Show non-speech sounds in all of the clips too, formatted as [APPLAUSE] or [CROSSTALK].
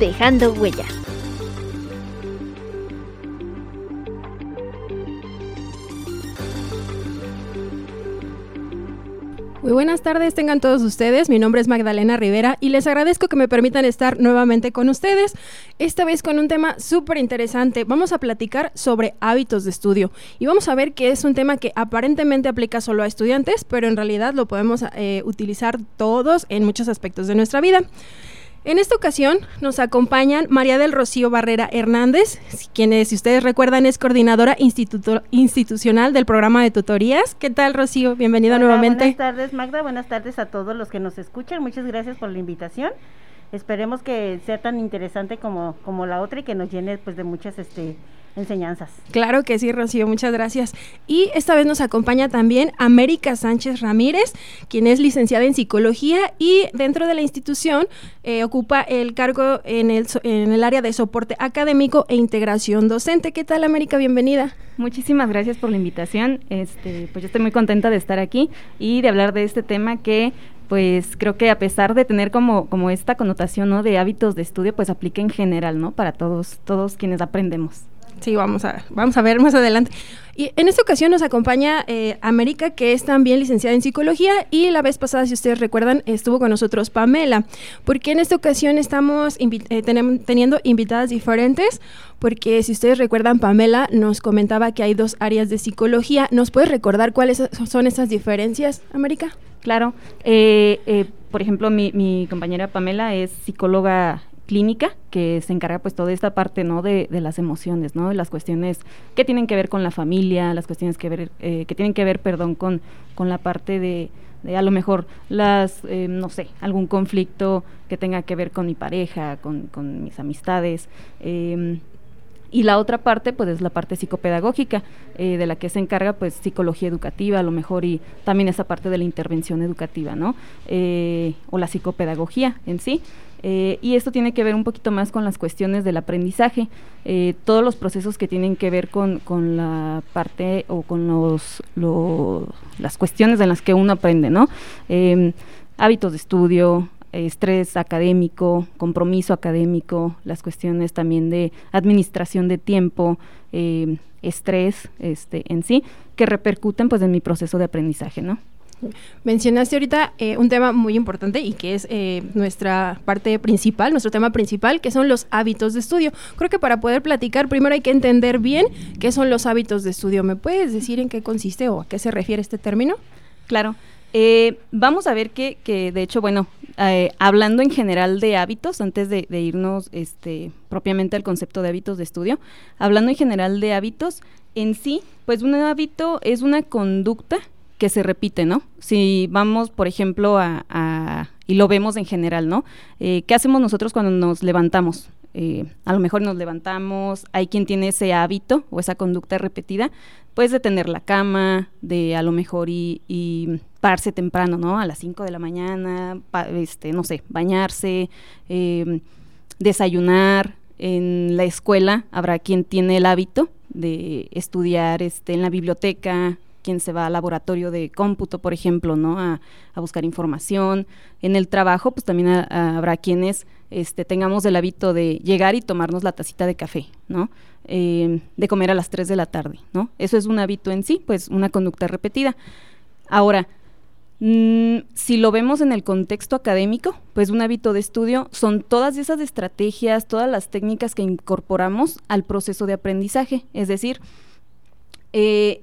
dejando huella. Muy buenas tardes, tengan todos ustedes. Mi nombre es Magdalena Rivera y les agradezco que me permitan estar nuevamente con ustedes, esta vez con un tema súper interesante. Vamos a platicar sobre hábitos de estudio y vamos a ver que es un tema que aparentemente aplica solo a estudiantes, pero en realidad lo podemos eh, utilizar todos en muchos aspectos de nuestra vida. En esta ocasión nos acompañan María del Rocío Barrera Hernández, quien, si ustedes recuerdan, es coordinadora institucional del programa de tutorías. ¿Qué tal, Rocío? Bienvenida nuevamente. Buenas tardes, Magda. Buenas tardes a todos los que nos escuchan. Muchas gracias por la invitación. Esperemos que sea tan interesante como, como la otra y que nos llene pues, de muchas este, enseñanzas. Claro que sí, Rocío, muchas gracias. Y esta vez nos acompaña también América Sánchez Ramírez, quien es licenciada en psicología y dentro de la institución eh, ocupa el cargo en el, en el área de soporte académico e integración docente. ¿Qué tal, América? Bienvenida. Muchísimas gracias por la invitación. Este, pues yo estoy muy contenta de estar aquí y de hablar de este tema que pues creo que a pesar de tener como, como esta connotación ¿no? de hábitos de estudio, pues aplica en general, ¿no? Para todos, todos quienes aprendemos. Sí, vamos a, vamos a ver más adelante. Y en esta ocasión nos acompaña eh, América, que es también licenciada en psicología, y la vez pasada, si ustedes recuerdan, estuvo con nosotros Pamela, porque en esta ocasión estamos eh, teniendo invitadas diferentes, porque si ustedes recuerdan, Pamela nos comentaba que hay dos áreas de psicología. ¿Nos puedes recordar cuáles son esas diferencias, América? Claro. Eh, por ejemplo, mi compañera Pamela es psicóloga clínica que se encarga pues toda esta parte no de, las emociones no de las cuestiones que tienen que ver con la familia las cuestiones que ver eh, que tienen que ver perdón con con la parte de, a lo mejor las eh, no sé algún conflicto que tenga que ver con mi pareja con, con mis amistades eh, y la otra parte pues es la parte psicopedagógica eh, de la que se encarga pues psicología educativa a lo mejor y también esa parte de la intervención educativa no o la psicopedagogía en sí eh, y esto tiene que ver un poquito más con las cuestiones del aprendizaje todos los procesos que tienen que ver con, con la parte o con los, las cuestiones en las que uno aprende no hábitos de estudio estrés académico, compromiso académico, las cuestiones también de administración de tiempo, eh, estrés este, en sí, que repercuten pues en mi proceso de aprendizaje, ¿no? Mencionaste ahorita eh, un tema muy importante y que es eh, nuestra parte principal, nuestro tema principal, que son los hábitos de estudio. Creo que para poder platicar primero hay que entender bien qué son los hábitos de estudio. ¿Me puedes decir en qué consiste o a qué se refiere este término? Claro. Eh, vamos a ver que, que, de hecho, bueno, eh, hablando en general de hábitos, antes de, irnos este, propiamente al concepto de hábitos de estudio, hablando en general de hábitos, en sí, pues un hábito es una conducta que se repite, ¿no? Si vamos, por ejemplo, a, y lo vemos en general, ¿no? Eh, ¿Qué hacemos nosotros cuando nos levantamos? a lo mejor nos levantamos, hay quien tiene ese hábito o esa conducta repetida, pues de tener la cama, de a lo mejor y pararse temprano, ¿no? A las 5 de la mañana, este, no sé, bañarse, em, desayunar. En la escuela habrá quien tiene el hábito de estudiar este, en la biblioteca, quien se va al laboratorio de cómputo, por ejemplo, ¿no? A, buscar información. En el trabajo, pues también habrá quienes este, tengamos el hábito de llegar y tomarnos la tacita de café, ¿no? Em, de comer a las 3 de la tarde, ¿no? Eso es un hábito en sí, pues una conducta repetida. Ahora, Mm, si lo vemos en el contexto académico, pues un hábito de estudio son todas esas estrategias, todas las técnicas que incorporamos al proceso de aprendizaje. Es decir, eh,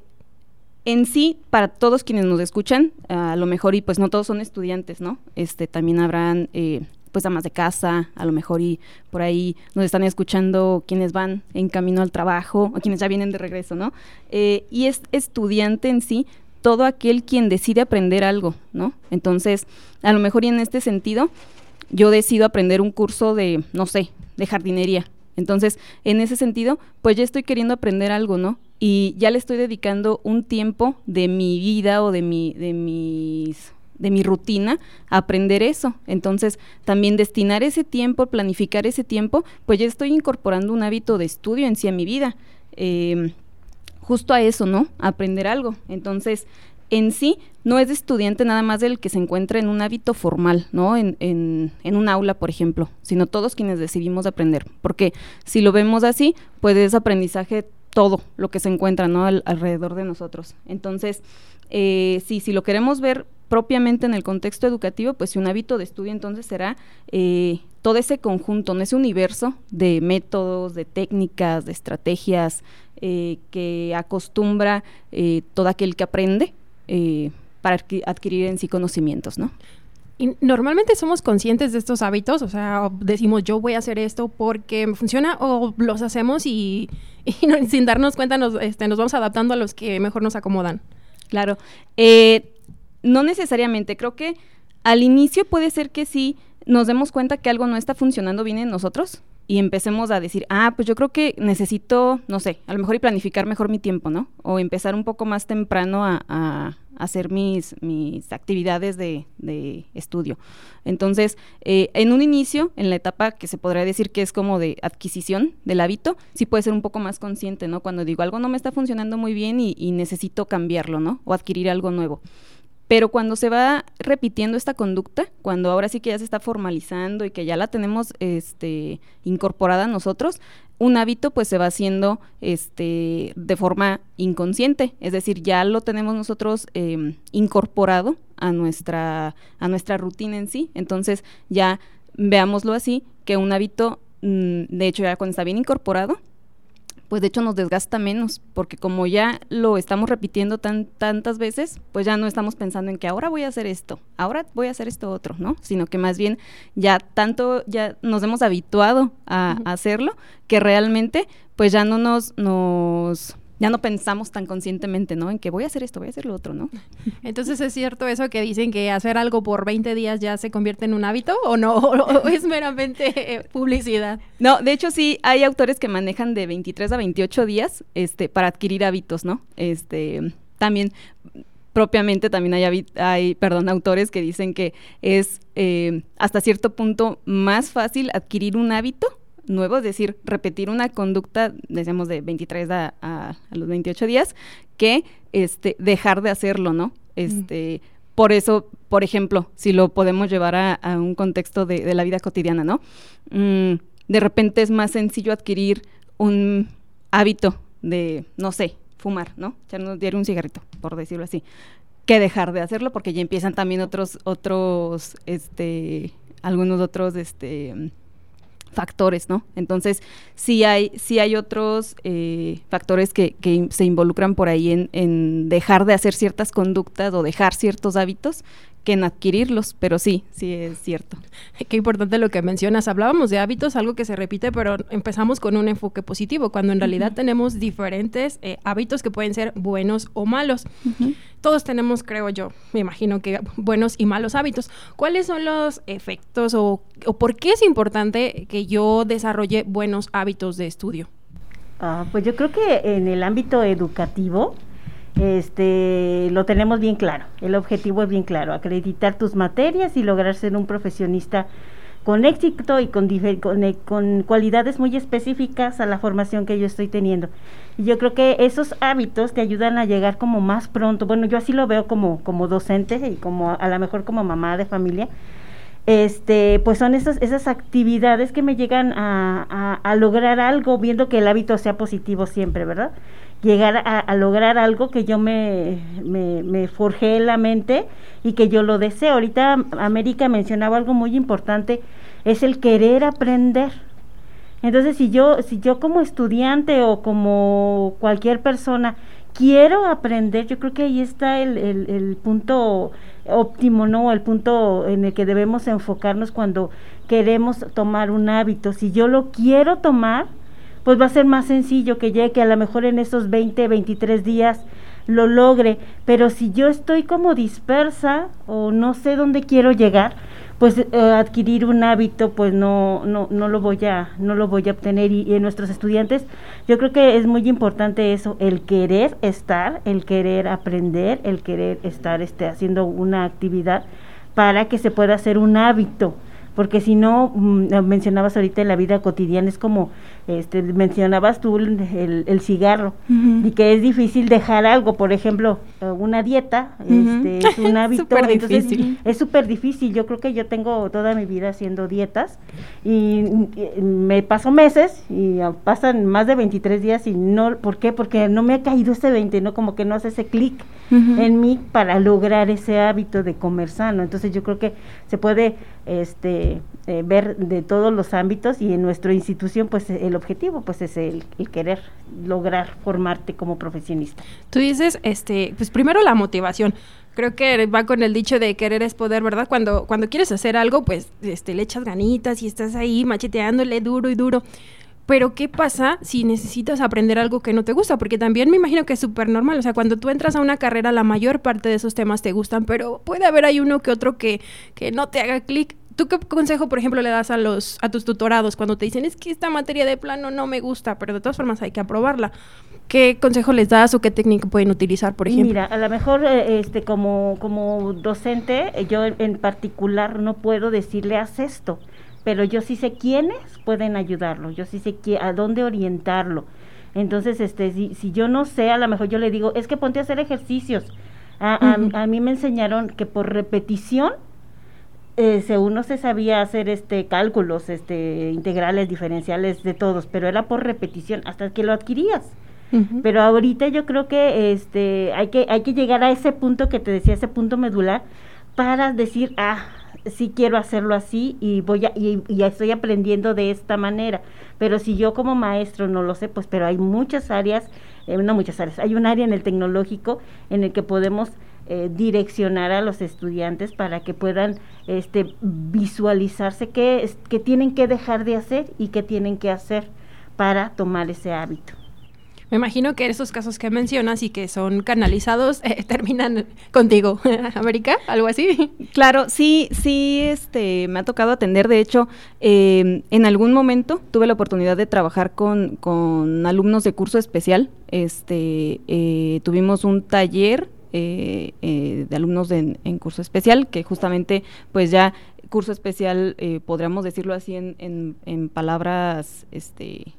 en sí, para todos quienes nos escuchan, a lo mejor, y pues no todos son estudiantes, ¿no? Este, también habrán eh, pues amas de casa, a lo mejor y por ahí nos están escuchando quienes van en camino al trabajo o quienes ya vienen de regreso, ¿no? Eh, y es estudiante en sí, todo aquel quien decide aprender algo, ¿no? Entonces, a lo mejor y en este sentido, yo decido aprender un curso de, no sé, de jardinería. Entonces, en ese sentido, pues ya estoy queriendo aprender algo, ¿no? Y ya le estoy dedicando un tiempo de mi vida o de mi, de mis de mi rutina aprender eso. Entonces, también destinar ese tiempo, planificar ese tiempo, pues ya estoy incorporando un hábito de estudio en sí a mi vida. Em, justo a eso, ¿no? aprender algo. Entonces, en sí, no es estudiante nada más del que se encuentra en un hábito formal, ¿no? En, un aula, por ejemplo, sino todos quienes decidimos aprender. Porque si lo vemos así, pues es aprendizaje todo lo que se encuentra, alrededor de nosotros. Entonces, eh, sí, si lo queremos ver propiamente en el contexto educativo, pues si un hábito de estudio entonces será eh, todo ese conjunto, ese universo de métodos, de técnicas, de estrategias eh, que acostumbra eh, todo aquel que aprende eh, para adquirir en sí conocimientos, ¿no? Y normalmente somos conscientes de estos hábitos, o sea, decimos yo voy a hacer esto porque me funciona o los hacemos y, [LAUGHS] sin darnos cuenta nos, este, nos vamos adaptando a los que mejor nos acomodan. Claro, eh, no necesariamente, creo que al inicio puede ser que sí nos demos cuenta que algo no está funcionando bien en nosotros, y empecemos a decir, ah, pues yo creo que necesito, no sé, a lo mejor y planificar mejor mi tiempo, ¿no? O empezar un poco más temprano a, hacer mis, mis actividades de, estudio. Entonces, eh, en un inicio, en la etapa que se podría decir que es como de adquisición del hábito, sí puede ser un poco más consciente, ¿no? Cuando digo algo no me está funcionando muy bien y, y necesito cambiarlo, ¿no? O adquirir algo nuevo. Pero cuando se va repitiendo esta conducta, cuando ahora sí que ya se está formalizando y que ya la tenemos este, incorporada nosotros, un hábito pues se va haciendo este, de forma inconsciente, es decir, ya lo tenemos nosotros em, incorporado a nuestra, a nuestra rutina en sí. Entonces ya veámoslo así, que un hábito, mm, de hecho ya cuando está bien incorporado, pues de hecho nos desgasta menos, porque como ya lo estamos repitiendo tan, tantas veces, pues ya no estamos pensando en que ahora voy a hacer esto, ahora voy a hacer esto otro, ¿no? Sino que más bien ya tanto, ya nos hemos habituado a, a hacerlo, que realmente pues ya no nos, nos ya no pensamos tan conscientemente, ¿no? En que voy a hacer esto, voy a hacer lo otro, ¿no? [LAUGHS] Entonces, ¿es cierto eso que dicen que hacer algo por 20 días ya se convierte en un hábito o no? [LAUGHS] ¿O es meramente eh, publicidad? No, de hecho sí, hay autores que manejan de 23 a 28 días este, para adquirir hábitos, ¿no? Este, también propiamente también hay, hay perdón, autores que dicen que es eh, hasta cierto punto más fácil adquirir un hábito nuevo, es decir, repetir una conducta, decíamos, de 23 a, los 28 días, que este, dejar de hacerlo, ¿no? Este, Por eso, por ejemplo, si lo podemos llevar a, un contexto de, la vida cotidiana, ¿no? Mm, de repente es más sencillo adquirir un hábito de, no sé, fumar, ¿no? Echarnos diario un cigarrito, por decirlo así, que dejar de hacerlo porque ya empiezan también otros, otros, este, algunos otros, este, factores, ¿no? Entonces, sí hay, sí hay otros eh, factores que, que, se involucran por ahí en, en, dejar de hacer ciertas conductas o dejar ciertos hábitos que en adquirirlos, pero sí, sí es cierto. Qué importante lo que mencionas. Hablábamos de hábitos, algo que se repite, pero empezamos con un enfoque positivo, cuando en realidad tenemos diferentes eh, hábitos que pueden ser buenos o malos. Todos tenemos, creo yo, me imagino que buenos y malos hábitos. ¿Cuáles son los efectos o, o por qué es importante que yo desarrolle buenos hábitos de estudio? Ah, pues yo creo que en el ámbito educativo, este, lo tenemos bien claro. El objetivo es bien claro, acreditar tus materias y lograr ser un profesionista con éxito y con, con, con, cualidades muy específicas a la formación que yo estoy teniendo. Y yo creo que esos hábitos te ayudan a llegar como más pronto. Bueno, yo así lo veo como, como docente y como a, lo mejor como mamá de familia. Este, pues son esas, esas actividades que me llegan a, a, a lograr algo viendo que el hábito sea positivo siempre, ¿verdad? Llegar a, lograr algo que yo me, me, me, forjé en la mente y que yo lo deseo. Ahorita América mencionaba algo muy importante, es el querer aprender. Entonces, si yo, si yo como estudiante o como cualquier persona quiero aprender, yo creo que ahí está el, el, el punto óptimo, ¿no? El punto en el que debemos enfocarnos cuando queremos tomar un hábito. Si yo lo quiero tomar, pues va a ser más sencillo que llegue a lo mejor en esos 20, 23 días lo logre, pero si yo estoy como dispersa o no sé dónde quiero llegar, pues eh, adquirir un hábito pues no, no, no lo voy a, no lo voy a obtener. Y, en nuestros estudiantes yo creo que es muy importante eso, el querer estar, el querer aprender, el querer estar este, haciendo una actividad para que se pueda hacer un hábito porque si no, mm, mencionabas ahorita en la vida cotidiana, es como, este, mencionabas tú el, el cigarro, y que es difícil dejar algo, por ejemplo, eh, una dieta, este, es un [LAUGHS] hábito, entonces es súper difícil, yo creo que yo tengo toda mi vida haciendo dietas, y, me paso meses, y pasan más de 23 días, y no, ¿por qué? Porque no me ha caído ese 20, ¿no? Como que no hace ese clic en mí para lograr ese hábito de comer sano, entonces yo creo que se puede este, eh, ver de todos los ámbitos y en nuestra institución pues el objetivo pues es el, querer lograr formarte como profesionista. Tú dices, este, pues primero la motivación. Creo que va con el dicho de querer es poder, ¿verdad? Cuando, cuando quieres hacer algo, pues este, le echas ganitas y estás ahí macheteándole duro y duro. Pero ¿qué pasa si necesitas aprender algo que no te gusta? Porque también me imagino que es súper normal. O sea, cuando tú entras a una carrera, la mayor parte de esos temas te gustan, pero puede haber ahí uno que otro que, que no te haga clic. ¿Tú qué consejo, por ejemplo, le das a los a tus tutorados cuando te dicen es que esta materia de plano no me gusta, pero de todas formas hay que aprobarla? ¿Qué consejo les das o qué técnica pueden utilizar, por ejemplo? Mira, a lo mejor eh, este como como docente, eh, yo en particular no puedo decirle haz esto pero yo sí sé quiénes pueden ayudarlo, yo sí sé a dónde orientarlo. Entonces, este, si, si yo no sé, a lo mejor yo le digo, es que ponte a hacer ejercicios. A, a, mí me enseñaron que por repetición, eh, uno se sabía hacer este cálculos, este integrales, diferenciales de todos, pero era por repetición hasta que lo adquirías. Pero ahorita yo creo que este hay que hay que llegar a ese punto que te decía, ese punto medular para decir, ah, sí quiero hacerlo así y voy a, y, ya estoy aprendiendo de esta manera. Pero si yo como maestro no lo sé, pues pero hay muchas áreas, eh, no muchas áreas, hay un área en el tecnológico en el que podemos eh, direccionar a los estudiantes para que puedan este, visualizarse qué, qué tienen que dejar de hacer y qué tienen que hacer para tomar ese hábito. Me imagino que esos casos que mencionas y que son canalizados [LAUGHS] eh, terminan contigo, [LAUGHS] América, algo así. Claro, sí, sí, este, me ha tocado atender. De hecho, em, en algún momento tuve la oportunidad de trabajar con, con alumnos de curso especial. Este, eh, tuvimos un taller eh, de alumnos en curso especial que justamente, pues ya curso especial, podríamos decirlo así en, en, en palabras, este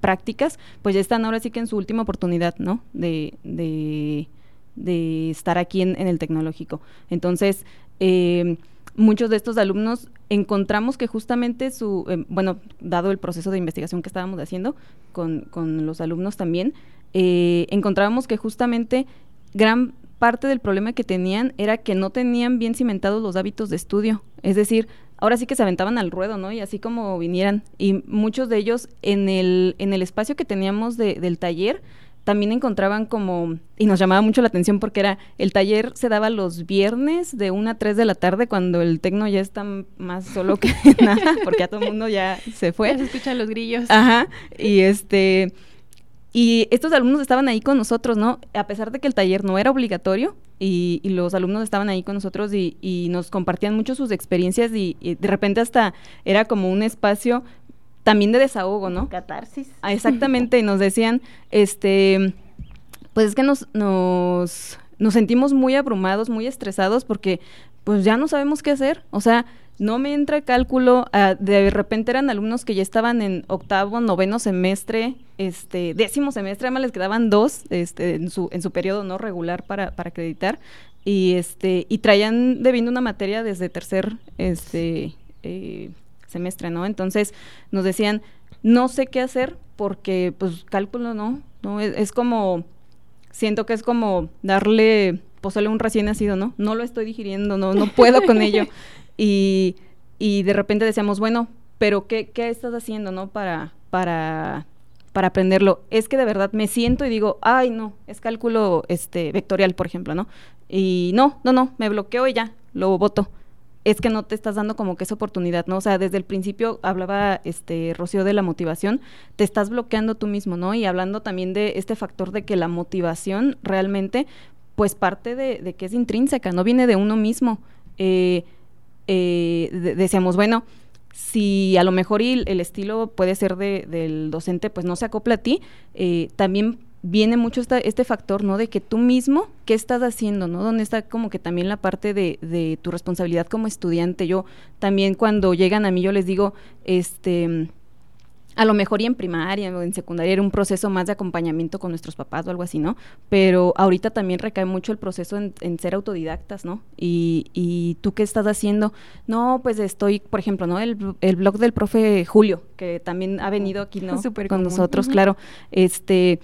prácticas, pues ya están ahora sí que en su última oportunidad, ¿no? De, de, estar aquí en, el tecnológico. Entonces, eh, muchos de estos alumnos encontramos que justamente su, eh, bueno, dado el proceso de investigación que estábamos haciendo con, los alumnos también, eh, encontrábamos que justamente gran parte del problema que tenían era que no tenían bien cimentados los hábitos de estudio. Es decir, ahora sí que se aventaban al ruedo, ¿no? Y así como vinieran. Y muchos de ellos en el, en el espacio que teníamos del taller también encontraban como, y nos llamaba mucho la atención porque era, el taller se daba los viernes de 1 a 3 de la tarde cuando el tecno ya está más solo que [LAUGHS] nada, porque a todo el mundo ya se fue. Ya se escuchan los grillos. Ajá, y este... Y estos alumnos estaban ahí con nosotros, ¿no? A pesar de que el taller no era obligatorio y, los alumnos estaban ahí con nosotros y, nos compartían mucho sus experiencias y, de repente hasta era como un espacio también de desahogo, ¿no? Catarsis. Ah, exactamente, y nos decían, este, pues es que nos, nos, nos sentimos muy abrumados, muy estresados porque pues ya no sabemos qué hacer, o sea, no me entra cálculo, ah, de repente eran alumnos que ya estaban en octavo, noveno semestre, este, décimo semestre, además les quedaban dos este, en, su, en su periodo no regular para, para acreditar, y este, y traían debiendo una materia desde tercer este, eh, semestre, ¿no? Entonces nos decían, no sé qué hacer porque pues cálculo no, no, es, es como, siento que es como darle pozole a un recién nacido, ¿no? No lo estoy digiriendo, no, no puedo con ello. [LAUGHS] Y, y de repente decíamos, bueno, pero ¿qué, qué estás haciendo, no? Para, para, para aprenderlo. Es que de verdad me siento y digo, ay, no, es cálculo este, vectorial, por ejemplo, ¿no? Y no, no, no, me bloqueo y ya, lo voto. Es que no te estás dando como que esa oportunidad, ¿no? O sea, desde el principio hablaba este Rocío de la motivación, te estás bloqueando tú mismo, ¿no? Y hablando también de este factor de que la motivación realmente, pues parte de, de que es intrínseca, no viene de uno mismo. Eh, eh, decíamos, bueno, si a lo mejor el estilo puede ser de, del docente, pues no se acopla a ti, eh, también viene mucho este factor, ¿no? De que tú mismo, ¿qué estás haciendo, ¿no? Donde está como que también la parte de, de tu responsabilidad como estudiante. Yo también cuando llegan a mí, yo les digo, este a lo mejor y en primaria o en secundaria era un proceso más de acompañamiento con nuestros papás o algo así, ¿no? Pero ahorita también recae mucho el proceso en, ser autodidactas, ¿no? Y, y, tú qué estás haciendo? No, pues estoy, por ejemplo, ¿no? El, el blog del profe Julio, que también ha venido aquí, ¿no? [LAUGHS] con nosotros, claro. Este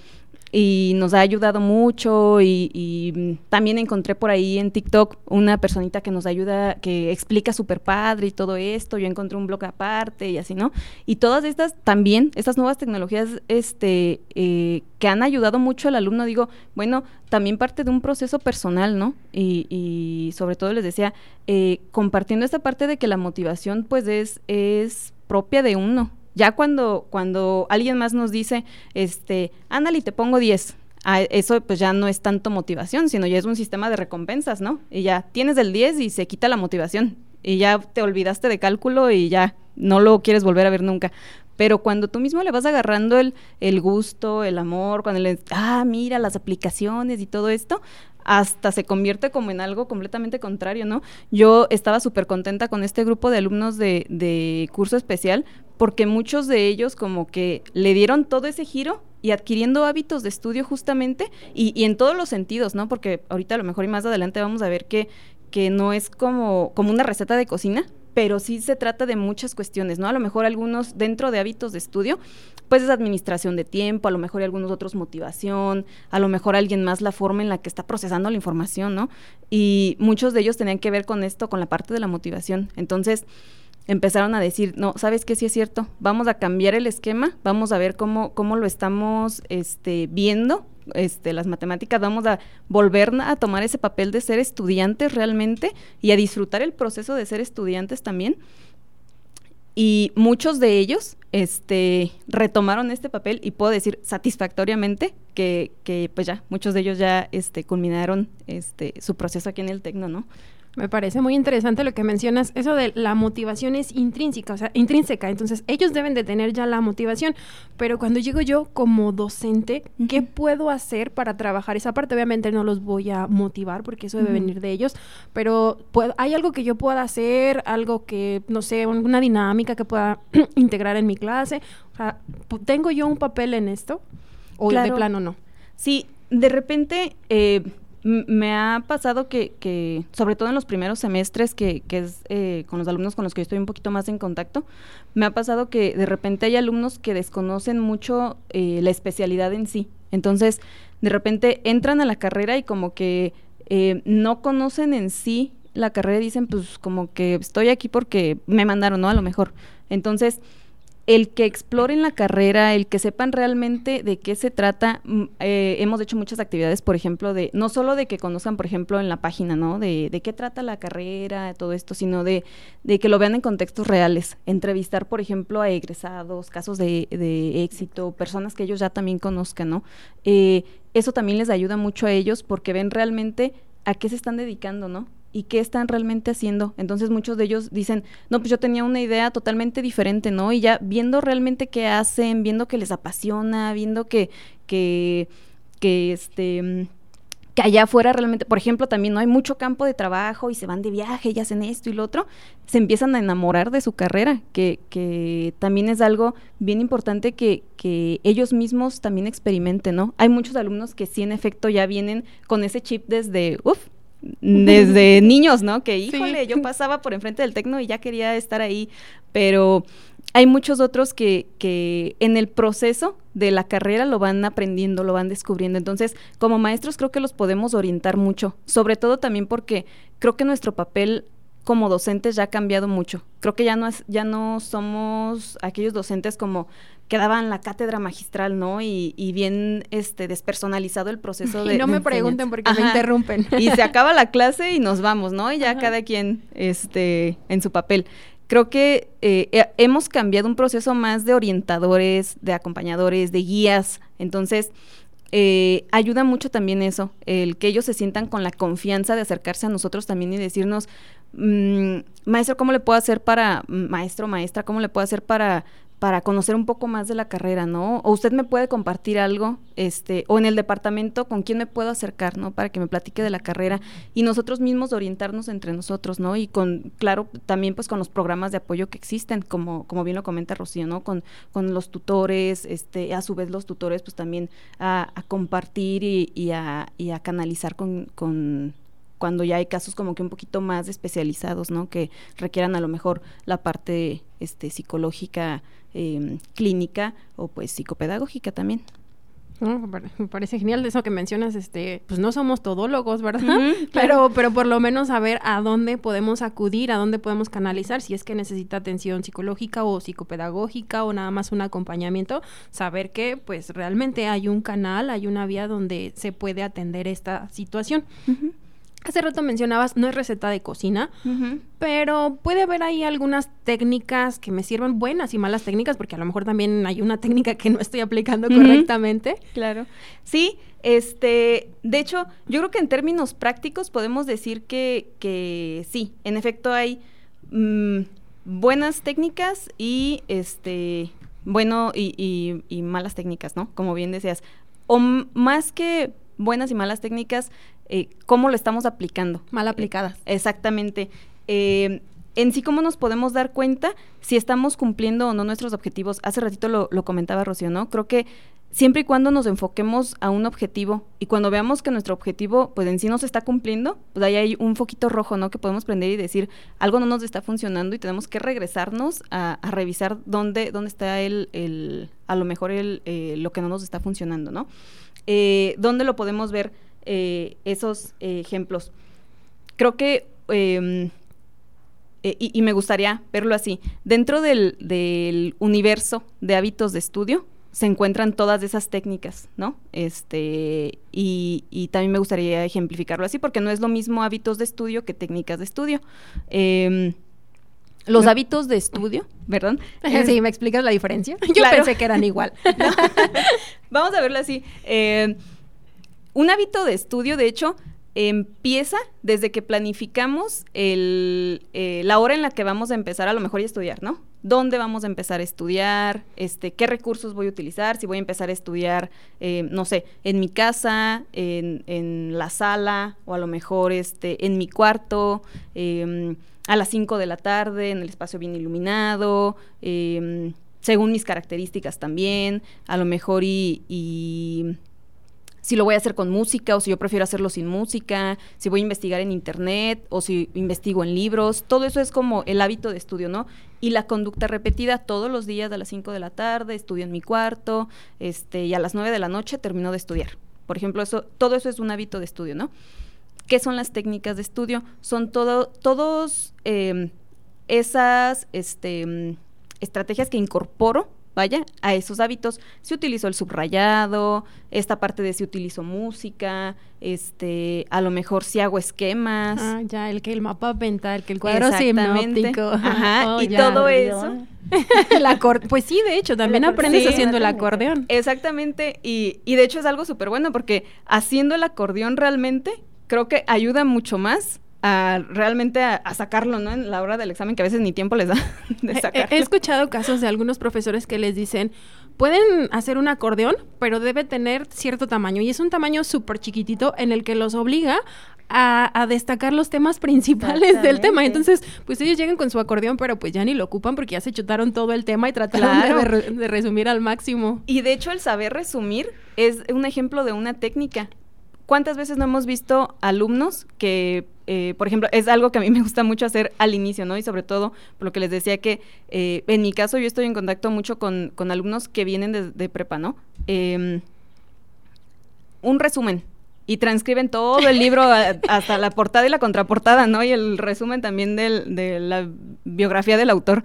y nos ha ayudado mucho y, también encontré por ahí en TikTok una personita que nos ayuda, que explica súper padre y todo esto, yo encontré un blog aparte y así, ¿no? Y todas estas también, estas nuevas tecnologías este, eh, que han ayudado mucho al alumno, digo, bueno, también parte de un proceso personal, ¿no? Y, y sobre todo les decía, eh, compartiendo esta parte de que la motivación pues es, es propia de uno, ya cuando, cuando alguien más nos dice, este, ándale te pongo 10, eso pues ya no es tanto motivación, sino ya es un sistema de recompensas, ¿no? Y ya tienes el 10 y se quita la motivación. Y ya te olvidaste de cálculo y ya no lo quieres volver a ver nunca. Pero cuando tú mismo le vas agarrando el, el gusto, el amor, cuando le, ah, mira las aplicaciones y todo esto, hasta se convierte como en algo completamente contrario, ¿no? Yo estaba súper contenta con este grupo de alumnos de, de curso especial porque muchos de ellos como que le dieron todo ese giro y adquiriendo hábitos de estudio justamente y, en todos los sentidos, ¿no? Porque ahorita a lo mejor y más adelante vamos a ver que, que no es como, como una receta de cocina, pero sí se trata de muchas cuestiones, ¿no? A lo mejor algunos dentro de hábitos de estudio, pues es administración de tiempo, a lo mejor algunos otros motivación, a lo mejor alguien más la forma en la que está procesando la información, ¿no? Y muchos de ellos tenían que ver con esto, con la parte de la motivación. Entonces, empezaron a decir, no, ¿sabes qué? Sí es cierto, vamos a cambiar el esquema, vamos a ver cómo, cómo lo estamos este, viendo este, las matemáticas, vamos a volver a tomar ese papel de ser estudiantes realmente y a disfrutar el proceso de ser estudiantes también. Y muchos de ellos este, retomaron este papel y puedo decir satisfactoriamente que, que pues ya, muchos de ellos ya este, culminaron este, su proceso aquí en el Tecno, ¿no? Me parece muy interesante lo que mencionas, eso de la motivación es intrínseca, o sea, intrínseca, entonces ellos deben de tener ya la motivación, pero cuando llego yo como docente, ¿qué puedo hacer para trabajar esa parte? Obviamente no los voy a motivar porque eso debe venir de ellos, pero ¿hay algo que yo pueda hacer, algo que, no sé, una dinámica que pueda [CLEARS THROAT] integrar en mi clase? O sea, ¿tengo yo un papel en esto? ¿O de plano no? Sí, de repente... Eh, me ha pasado que, que, sobre todo en los primeros semestres, que, que es eh, con los alumnos con los que estoy un poquito más en contacto, me ha pasado que de repente hay alumnos que desconocen mucho eh, la especialidad en sí. Entonces, de repente entran a la carrera y como que eh, no conocen en sí la carrera y dicen, pues como que estoy aquí porque me mandaron, ¿no? A lo mejor. Entonces, el que exploren la carrera, el que sepan realmente de qué se trata. Mm, eh, hemos hecho muchas actividades, por ejemplo, de no solo de que conozcan, por ejemplo, en la página, ¿no? De, de qué trata la carrera, todo esto, sino de, de, que lo vean en contextos reales. Entrevistar, por ejemplo, a egresados, casos de, de éxito, personas que ellos ya también conozcan, ¿no? Eh, eso también les ayuda mucho a ellos porque ven realmente a qué se están dedicando, ¿no? Y qué están realmente haciendo. Entonces muchos de ellos dicen, no, pues yo tenía una idea totalmente diferente, ¿no? Y ya viendo realmente qué hacen, viendo que les apasiona, viendo que, que, que este que allá afuera realmente, por ejemplo, también no hay mucho campo de trabajo y se van de viaje y hacen esto y lo otro, se empiezan a enamorar de su carrera, que, que también es algo bien importante que, que ellos mismos también experimenten, ¿no? Hay muchos alumnos que sí en efecto ya vienen con ese chip desde, uff, desde [LAUGHS] niños, ¿no? Que híjole, yo pasaba por enfrente del tecno y ya quería estar ahí, pero hay muchos otros que, que en el proceso de la carrera lo van aprendiendo, lo van descubriendo. Entonces, como maestros creo que los podemos orientar mucho, sobre todo también porque creo que nuestro papel como docentes ya ha cambiado mucho. Creo que ya no es, ya no somos aquellos docentes como que daban la cátedra magistral, ¿no? Y, y bien este despersonalizado el proceso de. Y no me pregunten porque me interrumpen. [LAUGHS] Y se acaba la clase y nos vamos, ¿no? Y ya cada quien este en su papel. Creo que eh, hemos cambiado un proceso más de orientadores, de acompañadores, de guías. Entonces, eh, ayuda mucho también eso, el que ellos se sientan con la confianza de acercarse a nosotros también y decirnos, mm, maestro, ¿cómo le puedo hacer para, maestro, maestra, cómo le puedo hacer para para conocer un poco más de la carrera, ¿no? O usted me puede compartir algo, este, o en el departamento, ¿con quién me puedo acercar, ¿no? Para que me platique de la carrera y nosotros mismos orientarnos entre nosotros, ¿no? Y con, claro, también pues con los programas de apoyo que existen, como, como bien lo comenta Rocío, ¿no? Con, con los tutores, este, a su vez los tutores pues también a, compartir y, a, y a canalizar con, con cuando ya hay casos como que un poquito más especializados, ¿no? Que requieran a lo mejor la parte este, psicológica, em, clínica o pues psicopedagógica también. me parece genial eso que mencionas, este, pues no somos todólogos, ¿verdad? [LAUGHS] Pero, pero por lo menos saber a dónde podemos acudir, a dónde podemos canalizar, si es que necesita atención psicológica o psicopedagógica o nada más un acompañamiento, saber que pues realmente hay un canal, hay una vía donde se puede atender esta situación. Hace rato mencionabas, no es receta de cocina, pero puede haber ahí algunas técnicas que me sirvan buenas y malas técnicas, porque a lo mejor también hay una técnica que no estoy aplicando correctamente. Claro. Sí, este, de hecho, yo creo que en términos prácticos podemos decir que, que sí, en efecto hay mm, buenas técnicas y este, bueno, y, y malas técnicas, ¿no? Como bien decías. O más que buenas y malas técnicas, eh, cómo lo estamos aplicando. Mal aplicadas. exactamente. Eh, en sí, ¿cómo nos podemos dar cuenta si estamos cumpliendo o no nuestros objetivos? Hace ratito lo, comentaba Rocío, ¿no? Creo que siempre y cuando nos enfoquemos a un objetivo y cuando veamos que nuestro objetivo, pues en sí no se está cumpliendo, pues ahí hay un foquito rojo, ¿no? Que podemos prender y decir, algo no nos está funcionando y tenemos que regresarnos a, revisar dónde, dónde está el, el, a lo mejor el, eh, lo que no nos está funcionando, ¿no? ¿Dónde lo podemos ver? Eh, esos eh, ejemplos. Creo que, em, eh, y, me gustaría verlo así, dentro del, universo de hábitos de estudio se encuentran todas esas técnicas, ¿no? Este, y, también me gustaría ejemplificarlo así, porque no es lo mismo hábitos de estudio que técnicas de estudio. Em, los hábitos de estudio, ¿verdad? [LAUGHS] Sí, ¿me explicas la diferencia? [LAUGHS] Yo pensé que eran igual. [LAUGHS] Vamos a verlo así. Un hábito de estudio, de hecho, empieza desde que planificamos eh, la hora en la que vamos a empezar a lo mejor a estudiar, ¿no? ¿Dónde vamos a empezar a estudiar? Este, ¿Qué recursos voy a utilizar? Si voy a empezar a estudiar, eh, no sé, en mi casa, en, la sala, o a lo mejor este, en mi cuarto, em, a las 5 de la tarde, en el espacio bien iluminado, em, según mis características también, a lo mejor y si lo voy a hacer con música o si yo prefiero hacerlo sin música, si voy a investigar en internet o si investigo en libros, todo eso es como el hábito de estudio, ¿no? Y la conducta repetida todos los días a las 5 de la tarde, estudio en mi cuarto, este, y a las 9 de la noche termino de estudiar. Por ejemplo, eso, todo eso es un hábito de estudio, ¿no? ¿Qué son las técnicas de estudio? Son todo, todos em, esas este, estrategias que incorporo vaya, a esos hábitos. Si utilizo el subrayado, esta parte de si utilizo música, este, a lo mejor si hago esquemas. Ah, ya, el que el mapa mental, que el cuadro sinóptico. [LAUGHS] Ajá, [LAUGHS] oh, y todo eso. [LAUGHS] pues sí, de hecho, también aprendes haciendo el acordeón. Exactamente, y, y de hecho es algo súper bueno porque haciendo el acordeón realmente creo que ayuda mucho más a realmente a, sacarlo, ¿no? En la hora del examen, que a veces ni tiempo les da [LAUGHS] de sacarlo. He, escuchado casos de algunos profesores que les dicen, pueden hacer un acordeón, pero debe tener cierto tamaño. Y es un tamaño súper chiquitito en el que los obliga a, destacar los temas principales del tema. Entonces, pues ellos llegan con su acordeón, pero pues ya ni lo ocupan porque ya se chutaron todo el tema y trataron de resumir al máximo. Y de hecho, el saber resumir es un ejemplo de una técnica. ¿Cuántas veces no hemos visto alumnos que, eh, por ejemplo, es algo que a mí [LAUGHS] me gusta mucho hacer al inicio, ¿no? Y sobre todo, por lo que les decía que eh, en mi caso yo estoy en contacto mucho con, alumnos que vienen de, prepa, ¿no? Em, un resumen, y transcriben todo el libro [LAUGHS] hasta la portada y la contraportada, ¿no? Y el resumen también de la biografía del autor.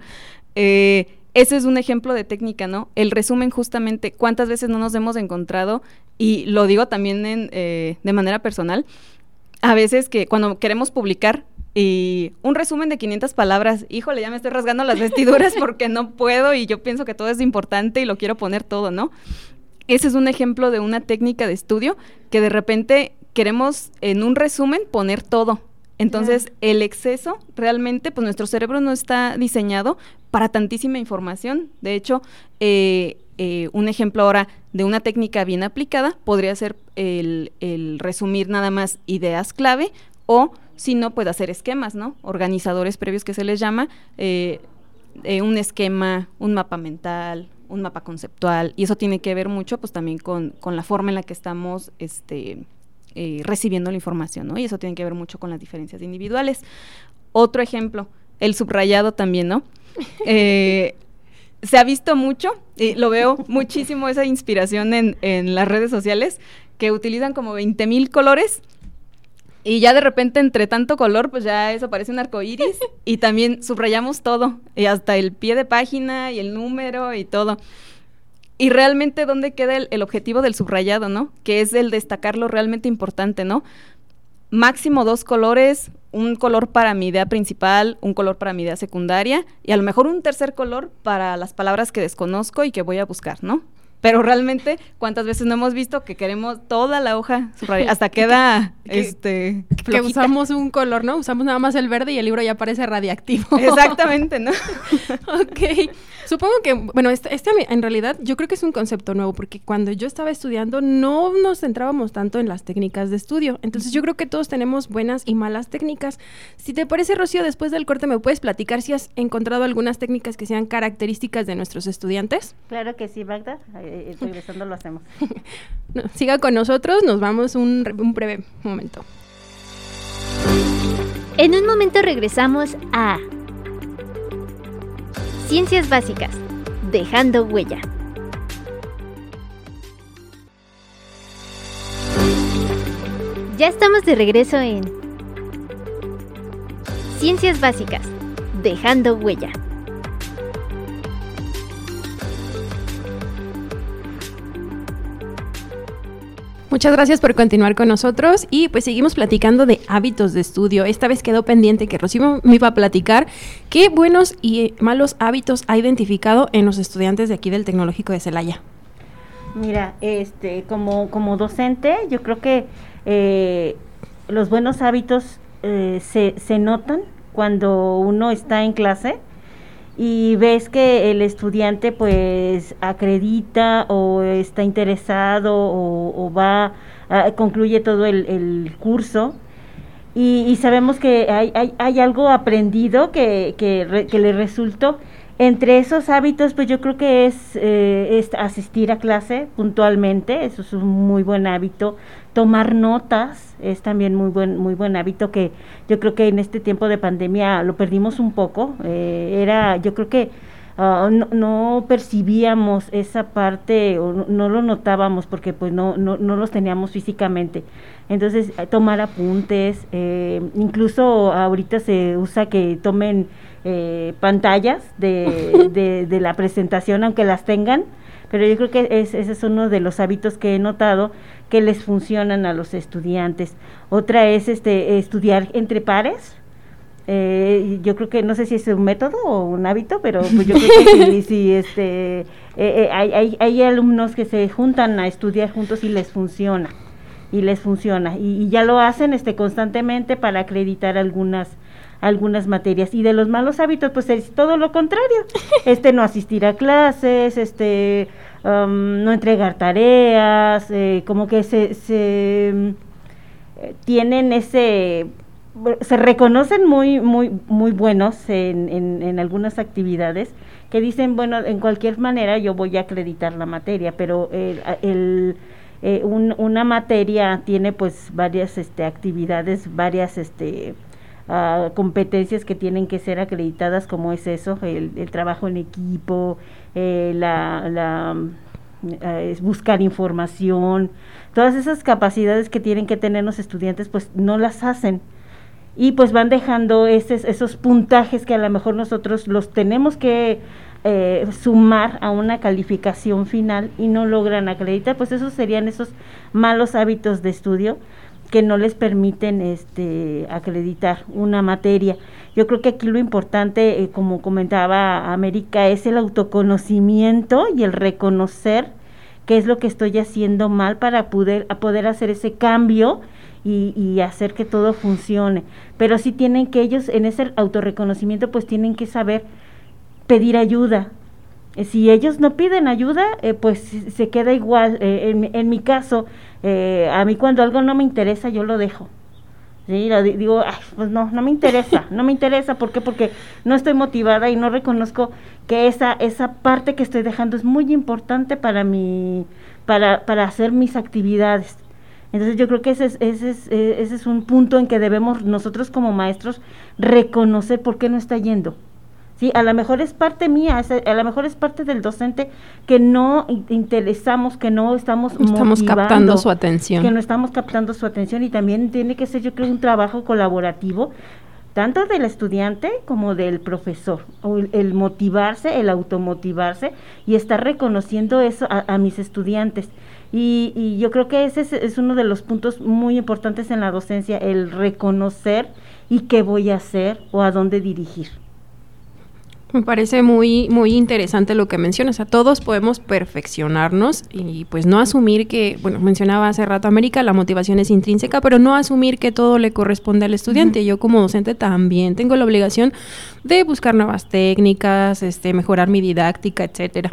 Eh, ese es un ejemplo de técnica, ¿no? El resumen justamente, cuántas veces no nos hemos encontrado, y lo digo también eh, de manera personal, a veces que cuando queremos publicar y un resumen de 500 palabras, híjole, ya me estoy rasgando las vestiduras [LAUGHS] porque no puedo y yo pienso que todo es importante y lo quiero poner todo, ¿no? Ese es un ejemplo de una técnica de estudio que de repente queremos en un resumen poner todo Entonces, el exceso, realmente, pues nuestro cerebro no está diseñado para tantísima información. De hecho, eh, eh, un ejemplo ahora de una técnica bien aplicada podría ser el, resumir nada más ideas clave o, si no, puede hacer esquemas, ¿no? Organizadores previos que se les llama, eh, un esquema, un mapa mental, un mapa conceptual, y eso tiene que ver mucho, pues, también con, con la forma en la que estamos, este eh, recibiendo la información, ¿no? Y eso tiene que ver mucho con las diferencias individuales. Otro ejemplo, el subrayado también, ¿no? [LAUGHS] Se ha visto mucho, y lo veo [LAUGHS] muchísimo esa inspiración en, en las redes sociales, que utilizan como 20 mil colores y ya de repente, entre tanto color, pues ya eso parece un arco iris. [LAUGHS] y también subrayamos todo, y hasta el pie de página y el número y todo. Y realmente, ¿dónde queda el, objetivo del subrayado, no? Que es el destacar lo realmente importante, ¿no? Máximo dos colores, un color para mi idea principal, un color para mi idea secundaria y a lo mejor un tercer color para las palabras que desconozco y que voy a buscar, ¿no? Pero realmente, ¿cuántas veces no hemos visto que queremos toda la hoja [LAUGHS] hasta queda este que usamos un color, ¿no? Usamos nada más el verde y el libro ya parece radiactivo. [LAUGHS] Exactamente, ¿no? ok. Supongo que, bueno, este, este, en realidad yo creo que es un concepto nuevo, porque cuando yo estaba estudiando no nos centrábamos tanto en las técnicas de estudio. Entonces yo creo que todos tenemos buenas y malas técnicas. Si te parece, Rocío, después del corte me puedes platicar si has encontrado algunas técnicas que sean características de nuestros estudiantes. Claro que sí, Magda. Eh, regresando lo hacemos. [LAUGHS] siga con nosotros, nos vamos un, un breve momento. En un momento regresamos a Ciencias Básicas, dejando huella. Ya estamos de regreso en Ciencias Básicas, dejando huella. Muchas gracias por continuar con nosotros y pues seguimos platicando de hábitos de estudio. Esta vez quedó pendiente que Rocío me iba a platicar qué buenos y malos hábitos ha identificado en los estudiantes de aquí del Tecnológico de Celaya. Mira, este, como, como docente, yo creo que eh, los buenos hábitos eh, se, se notan cuando uno está en clase y ves que el estudiante pues acredita o está interesado o, va, concluye todo el, curso. Y, sabemos que hay, hay, hay algo aprendido que, que le resultó entre esos hábitos, pues yo creo que es, eh, asistir a clase puntualmente, eso es un muy buen hábito. Tomar notas es también muy buen, muy buen hábito que yo creo que en este tiempo de pandemia lo perdimos un poco. Eh, era, yo creo que ah, no, percibíamos esa parte o no, lo notábamos porque pues no, no, no los teníamos físicamente. Entonces, tomar apuntes, eh, incluso ahorita se usa que tomen eh, pantallas de, [LAUGHS] de, la presentación, aunque las tengan, pero yo creo que ese es uno de los hábitos que he notado que les funcionan a los estudiantes. Otra es este estudiar entre pares. Eh, yo creo que no sé si es un método o un hábito, pero pues yo creo que sí, [LAUGHS] este, eh, hay, hay, hay, alumnos que se juntan a estudiar juntos y les funciona y les funciona y, y, ya lo hacen este constantemente para acreditar algunas algunas materias. Y de los malos hábitos pues es todo lo contrario [LAUGHS] este no asistir a clases este um, no entregar tareas eh, como que se, se eh, tienen ese se reconocen muy muy muy buenos en, en, algunas actividades que dicen bueno en cualquier manera yo voy a acreditar la materia pero el, eh, una materia tiene pues varias este actividades varias este competencias que tienen que ser acreditadas como es eso, el, trabajo en equipo, eh, la, la eh, buscar información, todas esas capacidades que tienen que tener los estudiantes pues no las hacen y pues van dejando esos, esos puntajes que a lo mejor nosotros los tenemos que eh, sumar a una calificación final y no logran acreditar, pues esos serían esos malos hábitos de estudio que no les permiten este acreditar una materia. Yo creo que aquí lo importante, eh, como comentaba América, es el autoconocimiento y el reconocer qué es lo que estoy haciendo mal para poder, poder hacer ese cambio y, hacer que todo funcione. Pero sí tienen que ellos, en ese autorreconocimiento, pues tienen que saber pedir ayuda. Eh, si ellos no piden ayuda, eh, pues se queda igual. Eh, en, mi caso, a mí cuando algo no me interesa, yo lo dejo. Sí, digo, pues no, no me interesa, no me interesa, ¿por qué? Porque no estoy motivada y no reconozco que esa, esa parte que estoy dejando es muy importante para mi, para, para hacer mis actividades. Entonces yo creo que ese es, ese, es, eh, ese es un punto en que debemos nosotros como maestros reconocer por qué no está yendo. Sí, a lo mejor es parte mía, a lo mejor es parte del docente que no interesamos, que no estamos estamos captando su atención. Que no estamos captando su atención y también tiene que ser yo creo un trabajo colaborativo tanto del estudiante como del profesor, o el, motivarse, el automotivarse y estar reconociendo eso a mis estudiantes. Y, yo creo que ese es, uno de los puntos muy importantes en la docencia, el reconocer y qué voy a hacer o a dónde dirigir. Me parece muy, muy interesante lo que mencionas. A todos podemos perfeccionarnos y pues no asumir que, bueno, mencionaba hace rato América, la motivación es intrínseca, pero no asumir que todo le corresponde al estudiante. Yo como docente también tengo la obligación de buscar nuevas técnicas, este, mejorar mi didáctica, etcétera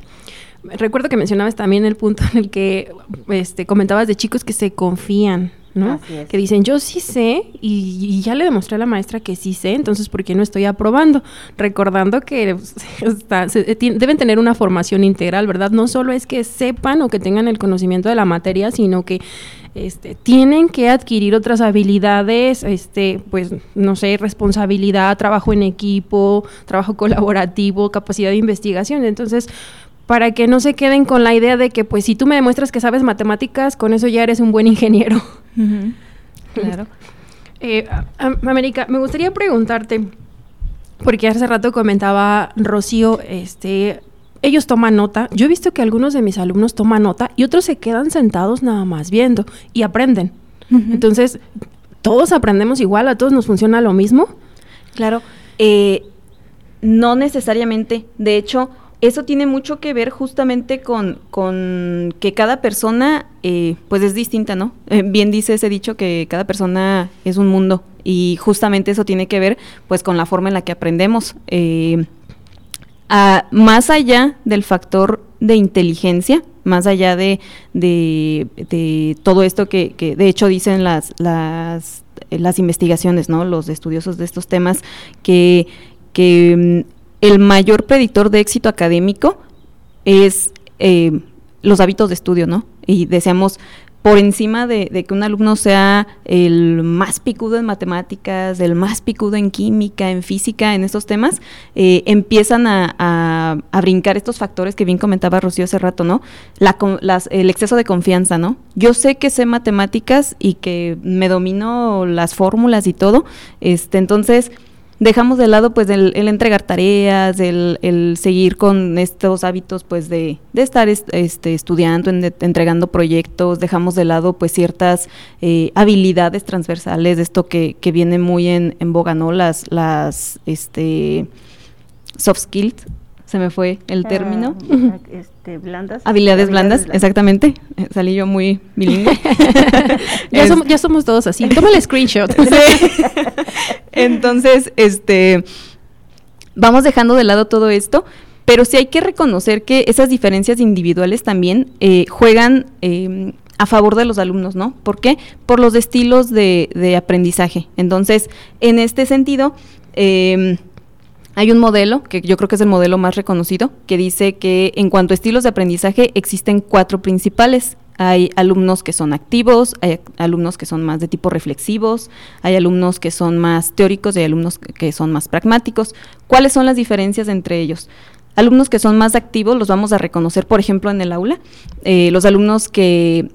recuerdo que mencionabas también el punto en el que este, comentabas de chicos que se confían, ¿no? Que dicen, yo sí sé y, ya le demostré a la maestra que sí sé, entonces ¿por qué no estoy aprobando? Recordando que [LAUGHS] deben tener una formación integral, ¿verdad? No solo es que sepan o que tengan el conocimiento de la materia, sino que este, tienen que adquirir otras habilidades, este, pues, no sé, responsabilidad, trabajo en equipo, trabajo colaborativo, capacidad de investigación. Entonces, para que no se queden con la idea de que pues si tú me demuestras que sabes matemáticas, con eso ya eres un buen ingeniero. Claro. [LAUGHS] Eh, América, me gustaría preguntarte, porque hace rato comentaba Rocío, este, ellos toman nota. Yo he visto que algunos de mis alumnos toman nota y otros se quedan sentados nada más viendo y aprenden. Entonces, ¿todos aprendemos igual? ¿A todos nos funciona lo mismo? Claro. Eh, no necesariamente. De hecho, eso tiene mucho que ver justamente con, que cada persona eh, pues es distinta, ¿no? Eh, bien dice ese dicho que cada persona es un mundo y justamente eso tiene que ver pues con la forma en la que aprendemos. Eh, más allá del factor de inteligencia, más allá de, de, todo esto que, que, de hecho dicen las, las, las investigaciones, ¿no? Los estudiosos de estos temas, que, que mm, el mayor predictor de éxito académico es eh, los hábitos de estudio, ¿no? Y deseamos por encima de, que un alumno sea el más picudo en matemáticas, el más picudo en química, en física, en estos temas, eh, empiezan a, brincar estos factores que bien comentaba Rocío hace rato, ¿no? el exceso de confianza, ¿no? Yo sé que sé matemáticas y que me domino las fórmulas y todo, este, entonces dejamos de lado pues el, entregar tareas, el, seguir con estos hábitos pues de, estar este, estudiando, entregando proyectos, dejamos de lado pues ciertas eh, habilidades transversales, de esto que, que viene muy en, en boga, ¿no? Las, las este, soft skills, se me fue el ah, término. este, blandas. Habilidades, blandas, exactamente. Eh, salí yo muy bilingüe. [LAUGHS] ya, somos, ya, somos, todos así. Toma el screenshot. [LAUGHS] Entonces, este, vamos dejando de lado todo esto, pero sí hay que reconocer que esas diferencias individuales también eh, juegan em, a favor de los alumnos, ¿no? ¿Por qué? Por los estilos de, de aprendizaje. Entonces, en este sentido, eh, hay un modelo, que yo creo que es el modelo más reconocido, que dice que en cuanto a estilos de aprendizaje existen cuatro principales. Hay alumnos que son activos, hay alumnos que son más de tipo reflexivos, hay alumnos que son más teóricos y hay alumnos que son más pragmáticos. ¿Cuáles son las diferencias entre ellos? Alumnos que son más activos los vamos a reconocer, por ejemplo, en el aula. Eh, los alumnos que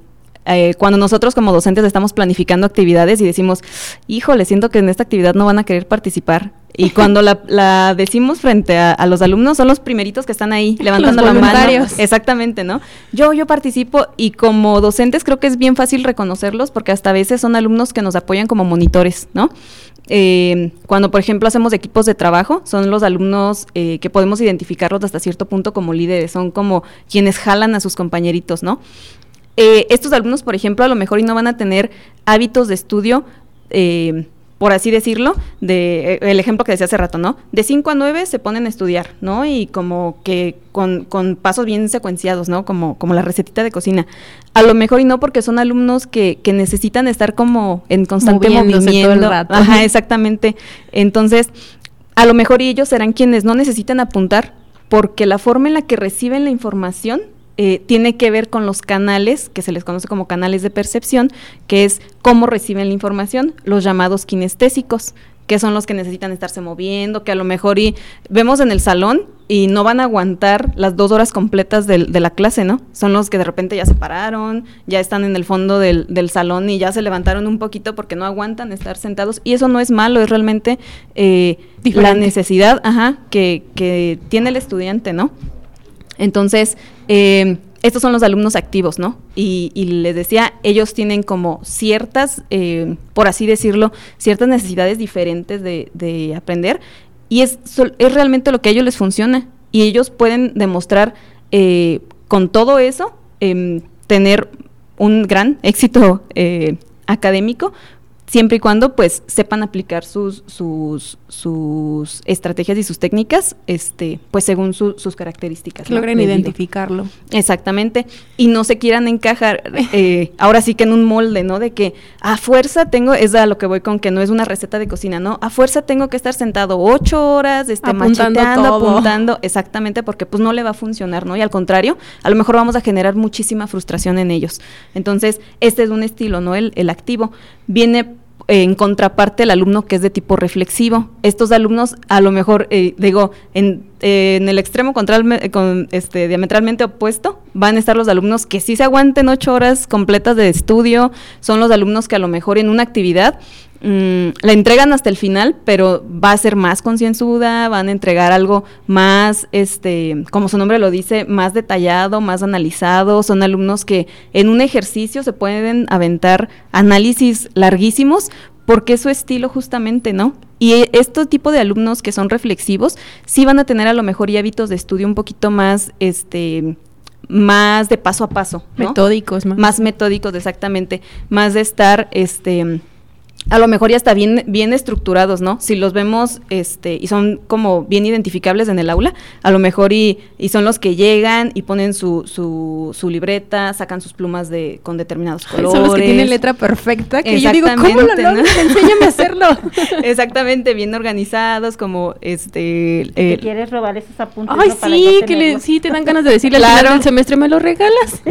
eh, cuando nosotros como docentes estamos planificando actividades y decimos, híjole, siento que en esta actividad no van a querer participar, y [LAUGHS] cuando la, decimos frente a, los alumnos, son los primeritos que están ahí levantando la mano. Exactamente, ¿no? Yo, yo participo y como docentes creo que es bien fácil reconocerlos porque hasta a veces son alumnos que nos apoyan como monitores, ¿no? Eh, cuando, por ejemplo, hacemos equipos de trabajo, son los alumnos eh, que podemos identificarlos hasta cierto punto como líderes, son como quienes jalan a sus compañeritos, ¿no? Eh, estos alumnos, por ejemplo, a lo mejor y no van a tener hábitos de estudio eh, por así decirlo, de el ejemplo que decía hace rato, ¿no? De 5 a 9 se ponen a estudiar, ¿no? Y como que con, con, pasos bien secuenciados, ¿no? Como, como la recetita de cocina. A lo mejor y no porque son alumnos que, que necesitan estar como en constante movimiento. Todo el rato. Ajá, exactamente. Entonces, a lo mejor y ellos serán quienes no necesitan apuntar porque la forma en la que reciben la información eh, tiene que ver con los canales, que se les conoce como canales de percepción, que es cómo reciben la información, los llamados kinestésicos, que son los que necesitan estarse moviendo, que a lo mejor y vemos en el salón y no van a aguantar las dos horas completas de, la clase, ¿no? Son los que de repente ya se pararon, ya están en el fondo del, salón y ya se levantaron un poquito porque no aguantan estar sentados. Y eso no es malo, es realmente eh, la necesidad ajá, que, que tiene el estudiante, ¿no? Entonces, eh, estos son los alumnos activos, ¿no? Y, les decía, ellos tienen como ciertas, eh, por así decirlo, ciertas necesidades diferentes de, aprender y es, es, realmente lo que a ellos les funciona y ellos pueden demostrar eh, con todo eso em, tener un gran [LAUGHS] éxito académico siempre y cuando pues sepan aplicar sus, sus, sus estrategias y sus técnicas, este, pues según sus características. logren identificarlo. Exactamente. Y no se quieran encajar, [LAUGHS] eh, ahora sí que en un molde, ¿no? De que a fuerza tengo, es a lo que voy con que no es una receta de cocina, ¿no? A fuerza tengo que estar sentado ocho horas, este, apuntando apuntando, exactamente, porque pues no le va a funcionar, ¿no? Y al contrario, a lo mejor vamos a generar muchísima frustración en ellos. Entonces, este es un estilo, ¿no? El, el activo. Viene en contraparte el alumno que es de tipo reflexivo. Estos alumnos, a lo mejor, eh, digo, en, en, el extremo con, este, diametralmente opuesto, van a estar los alumnos que sí se aguanten ocho horas completas de estudio, son los alumnos que a lo mejor en una actividad Mm, la entregan hasta el final, pero va a ser más concienzuda, van a entregar algo más, este, como su nombre lo dice, más detallado, más analizado. Son alumnos que en un ejercicio se pueden aventar análisis larguísimos porque es su estilo justamente, ¿no? Y e, este tipo de alumnos que son reflexivos sí van a tener a lo mejor y hábitos de estudio un poquito más, este, más de paso a paso, metódicos, más. más metódicos, exactamente, más de estar, este a lo mejor ya está bien, bien estructurados, ¿no? Si los vemos este, y son como bien identificables en el aula, a lo mejor y, y son los que llegan y ponen su, su, su, libreta, sacan sus plumas de, con determinados colores. Son los que tienen letra perfecta, que yo digo, ¿cómo lo ¿no? Enséñame a hacerlo. [LAUGHS] Exactamente, bien organizados, como este... Eh, quieres robar esos apuntes? Ay, sí, que le, sí, te dan ganas de decirle claro. al final del semestre, ¿me lo regalas?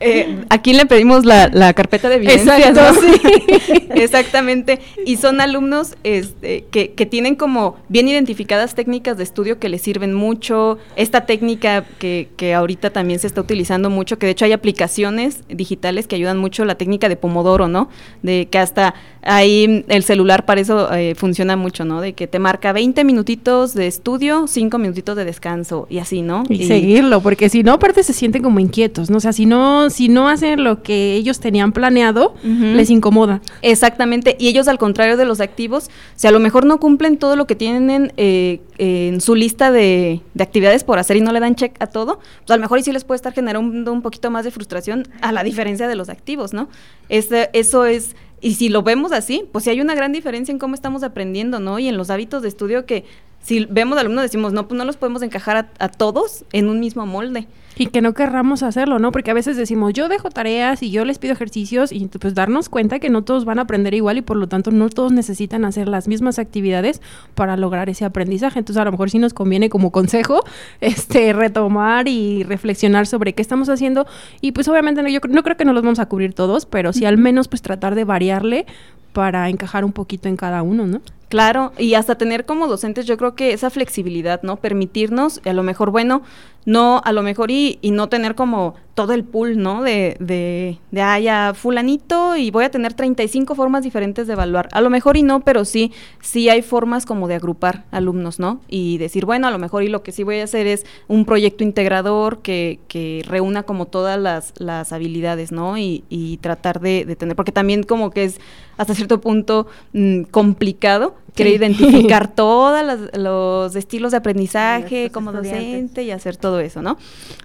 Eh, aquí le pedimos la, la carpeta de evidencias, Exacto, sí. [LAUGHS] Exactamente. Y son alumnos este, que, que, tienen como bien identificadas técnicas de estudio que les sirven mucho. Esta técnica que, que ahorita también se está utilizando mucho, que de hecho hay aplicaciones digitales que ayudan mucho, la técnica de Pomodoro, ¿no? De que hasta ahí el celular para eso eh, funciona mucho, ¿no? De que te marca 20 minutitos de estudio, 5 minutitos de descanso y así, ¿no? Y, seguirlo, porque si no, aparte se sienten como inquietos, ¿no? O sea, si no, si no hacen lo que ellos tenían planeado, les incomoda. Exactamente, y ellos al contrario de los activos, si a lo mejor no cumplen todo lo que tienen eh, en su lista de, actividades por hacer y no le dan check a todo, pues a lo mejor y sí les puede estar generando un, poquito más de frustración a la diferencia de los activos, ¿no? eso es y si lo vemos así, pues sí hay una gran diferencia en cómo estamos aprendiendo, ¿no? Y en los hábitos de estudio que si vemos alumnos decimos, no, pues no los podemos encajar a, todos en un mismo molde. Y que no querramos hacerlo, ¿no? Porque a veces decimos, yo dejo tareas y yo les pido ejercicios y pues darnos cuenta que no todos van a aprender igual y por lo tanto no todos necesitan hacer las mismas actividades para lograr ese aprendizaje. Entonces a lo mejor sí nos conviene como consejo [LAUGHS] este retomar y reflexionar sobre qué estamos haciendo y pues obviamente no, yo no creo que no los vamos a cubrir todos, pero sí al menos pues tratar de variarle para encajar un poquito en cada uno, ¿no? Claro, y hasta tener como docentes, yo creo que esa flexibilidad, ¿no? Permitirnos, a lo mejor, bueno, no, a lo mejor y, y no tener como todo el pool, ¿no? De, de, de, ah, ya, fulanito y voy a tener 35 formas diferentes de evaluar. A lo mejor y no, pero sí, sí hay formas como de agrupar alumnos, ¿no? Y decir, bueno, a lo mejor y lo que sí voy a hacer es un proyecto integrador que, que reúna como todas las, las habilidades, ¿no? Y, y tratar de, de, tener, porque también como que es hasta cierto punto mm, complicado quiere identificar [LAUGHS] todos los estilos de aprendizaje como docente y hacer todo eso, ¿no?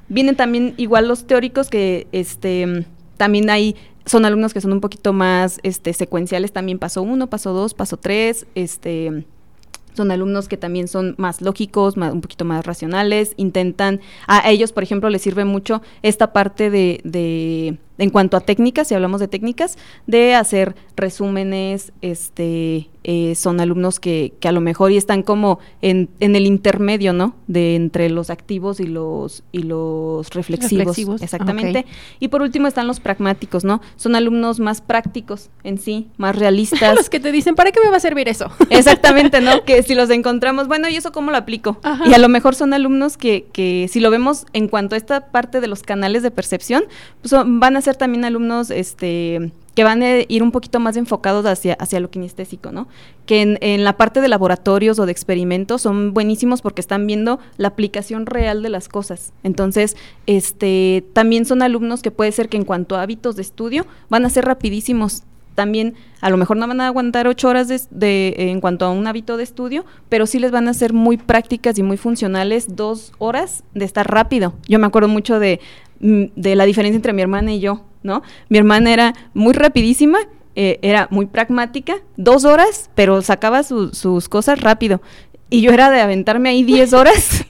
Vienen también igual los teóricos que, este, también hay son alumnos que son un poquito más este, secuenciales, también paso uno, paso dos, paso tres, este, son alumnos que también son más lógicos, un poquito más racionales, intentan, a ellos, por ejemplo, les sirve mucho esta parte de, de en cuanto a técnicas, si hablamos de técnicas, de hacer resúmenes, este, eh, son alumnos que, que, a lo mejor y están como en, en, el intermedio, ¿no? De entre los activos y los y los reflexivos. Exactamente. Y por último están los pragmáticos, ¿no? Son alumnos más prácticos en sí, más realistas. [LAUGHS] los que te dicen, ¿para qué me va a servir eso? [LAUGHS] Exactamente, ¿no? que si los encontramos, bueno, ¿y eso cómo lo aplico? Y a lo mejor son alumnos que, que si lo vemos en cuanto a esta parte de los canales de percepción, pues van a ser también alumnos, este que van a ir un poquito más enfocados hacia, hacia lo kinestésico, ¿no? Que en, en, la parte de laboratorios o de experimentos son buenísimos porque están viendo la aplicación real de las cosas. Entonces, este, también son alumnos que puede ser que en cuanto a hábitos de estudio van a ser rapidísimos. También a lo mejor no van a aguantar ocho horas de, de, en cuanto a un hábito de estudio, pero sí les van a ser muy prácticas y muy funcionales dos horas de estar rápido. Yo me acuerdo mucho de, mm, de la diferencia entre mi hermana y yo ¿no? Mi hermana era muy rapidísima, eh, era muy pragmática, dos horas, pero sacaba sus cosas rápido. Y yo era de aventarme ahí diez [LAUGHS] horas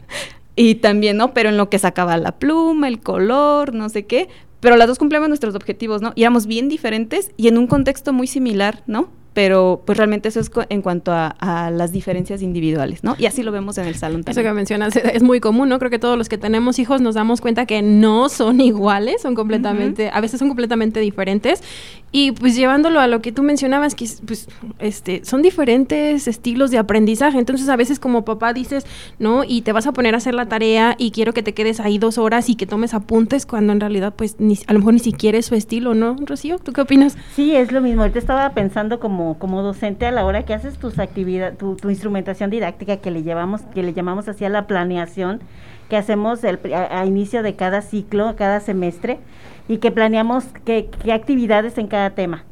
y también, ¿no? Pero en lo que sacaba la pluma, el color, no sé qué. Pero las dos cumplimos nuestros objetivos, ¿no? Y éramos bien diferentes y en un contexto muy similar, ¿no? Pero pues realmente eso es en cuanto a, las diferencias individuales, ¿no? Y así lo vemos en el salón también. Eso que mencionas es muy común, ¿no? Creo que todos los que tenemos hijos nos damos cuenta que no son iguales, son completamente, a veces son completamente diferentes y pues llevándolo a lo que tú mencionabas, que pues este, son diferentes estilos de aprendizaje, entonces a veces como papá dices, ¿no? Y te vas a poner a hacer la tarea y quiero que te quedes ahí dos horas y que tomes apuntes cuando en realidad pues ni, a lo mejor ni siquiera es su estilo, ¿no, Rocío? ¿Tú qué opinas? Sí, es lo mismo, ahorita estaba pensando como como, docente a la hora que haces tus actividades, tu, instrumentación didáctica que le llevamos, que le llamamos así a la planeación, que hacemos el, a, inicio de cada ciclo, cada semestre, y que planeamos qué, actividades en cada tema.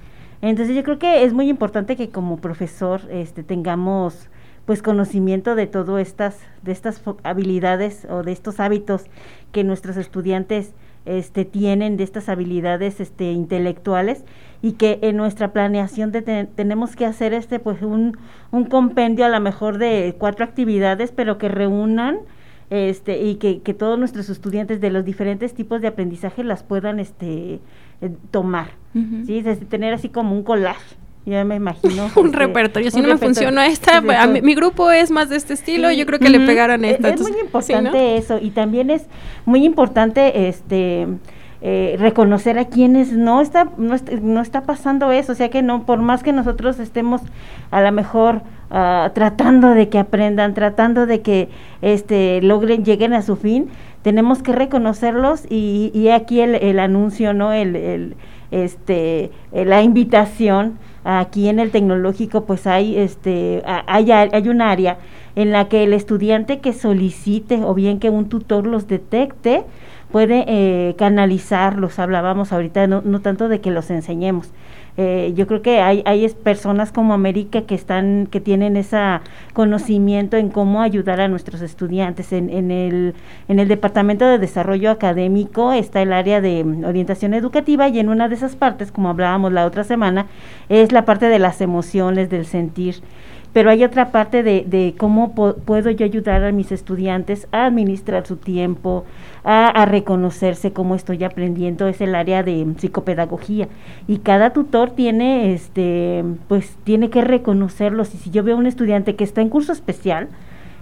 Entonces yo creo que es muy importante que como profesor este, tengamos pues conocimiento de todas estas, de estas habilidades o de estos hábitos que nuestros estudiantes este, tienen, de estas habilidades este, intelectuales y que en nuestra planeación tenemos que hacer este pues un, un compendio a lo mejor de cuatro actividades, pero que reúnan este y que, que todos nuestros estudiantes de los diferentes tipos de aprendizaje las puedan este eh, tomar, ¿sí? tener así como un collage. Ya me imagino. [LAUGHS] un repertorio. Si no me funciona esta, mi, grupo es más de este estilo, yo creo que le pegaron esta. Es, muy importante eso y también es muy importante este eh, reconocer a quienes no está, no, está pasando eso, o sea que no, por más que nosotros estemos a lo mejor ah, tratando de que aprendan, tratando de que este logren, lleguen a su fin, tenemos que reconocerlos y, y aquí el, el, anuncio, ¿no? El, el este, la invitación aquí en el tecnológico, pues hay, este, hay, hay un área en la que el estudiante que solicite o bien que un tutor los detecte, puede eh, canalizarlos, hablábamos ahorita, no, no, tanto de que los enseñemos. Eh, yo creo que hay, hay personas como América que están, que tienen ese conocimiento en cómo ayudar a nuestros estudiantes. En, en, el, en el Departamento de Desarrollo Académico está el área de orientación educativa y en una de esas partes, como hablábamos la otra semana, es la parte de las emociones, del sentir pero hay otra parte de, de cómo puedo yo ayudar a mis estudiantes a administrar su tiempo, a, reconocerse cómo estoy aprendiendo, es el área de psicopedagogía. Y cada tutor tiene, este, pues, tiene que reconocerlos. Y si yo veo a un estudiante que está en curso especial,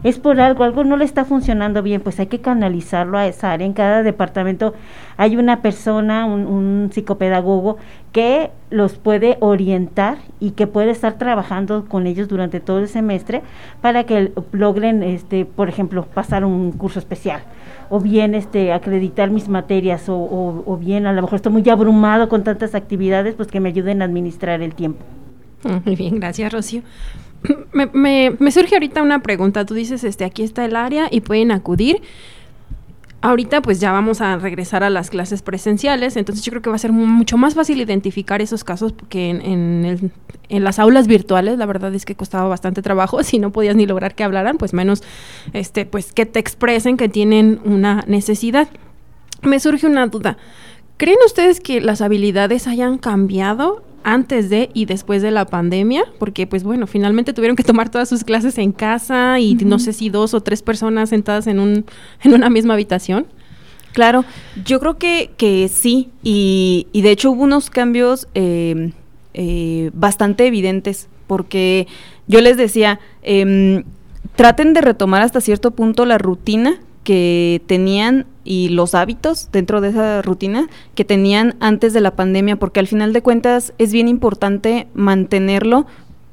es por algo, algo no le está funcionando bien, pues hay que canalizarlo a esa área. En cada departamento hay una persona, un, un, psicopedagogo, que los puede orientar y que puede estar trabajando con ellos durante todo el semestre para que logren, este, por ejemplo, pasar un curso especial o bien este acreditar mis materias o, o, bien a lo mejor estoy muy abrumado con tantas actividades, pues que me ayuden a administrar el tiempo. Muy bien, gracias Rocío. [CLEARS THROAT] Me, me, surge ahorita una pregunta. Tú dices, este, aquí está el área y pueden acudir. Ahorita pues ya vamos a regresar a las clases presenciales, entonces yo creo que va a ser mucho más fácil identificar esos casos porque en, en, las aulas virtuales la verdad es que costaba bastante trabajo, [LAUGHS] si no podías ni lograr que hablaran, pues menos este pues que te expresen que tienen una necesidad. Me surge una duda. ¿Creen ustedes que las habilidades hayan cambiado antes de y después de la pandemia? Porque, pues bueno, finalmente tuvieron que tomar todas sus clases en casa y no sé si dos o tres personas sentadas en, un, [LAUGHS] en una misma habitación. Claro, yo creo que, que sí, y, y de hecho hubo unos cambios eh, eh, bastante evidentes, porque yo les decía, em, traten de retomar hasta cierto punto la rutina que tenían y los hábitos dentro de esa rutina que tenían antes de la pandemia, porque al final de cuentas es bien importante mantenerlo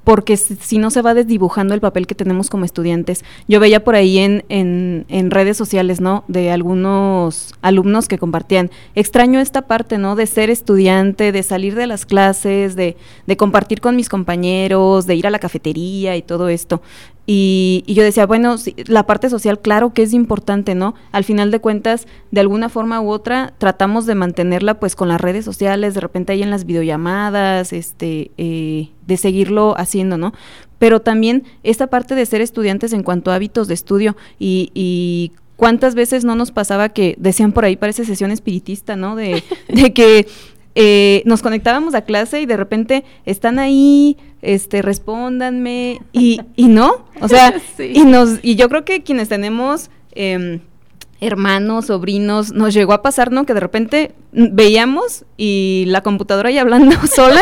porque si no se va desdibujando el papel que tenemos como estudiantes. Yo veía por ahí en, en, redes sociales, ¿no? De algunos alumnos que compartían, extraño esta parte, ¿no? De ser estudiante, de salir de las clases, de, de compartir con mis compañeros, de ir a la cafetería y todo esto. Y, yo decía, bueno, la parte social, claro que es importante, ¿no? Al final de cuentas, de alguna forma u otra, tratamos de mantenerla pues con las redes sociales, de repente ahí en las videollamadas, este, eh, de seguirlo haciendo, ¿no? Pero también esta parte de ser estudiantes en cuanto a hábitos de estudio y, y cuántas veces no nos pasaba que decían por ahí, parece sesión espiritista, ¿no? De, [LAUGHS] de que eh, nos conectábamos a clase y de repente están ahí, este, respóndanme y, y no, o sea, [LAUGHS] y nos, y yo creo que quienes tenemos eh, hermanos, sobrinos, nos llegó a pasar, ¿no? Que de repente veíamos y la computadora ahí hablando [LAUGHS] sola,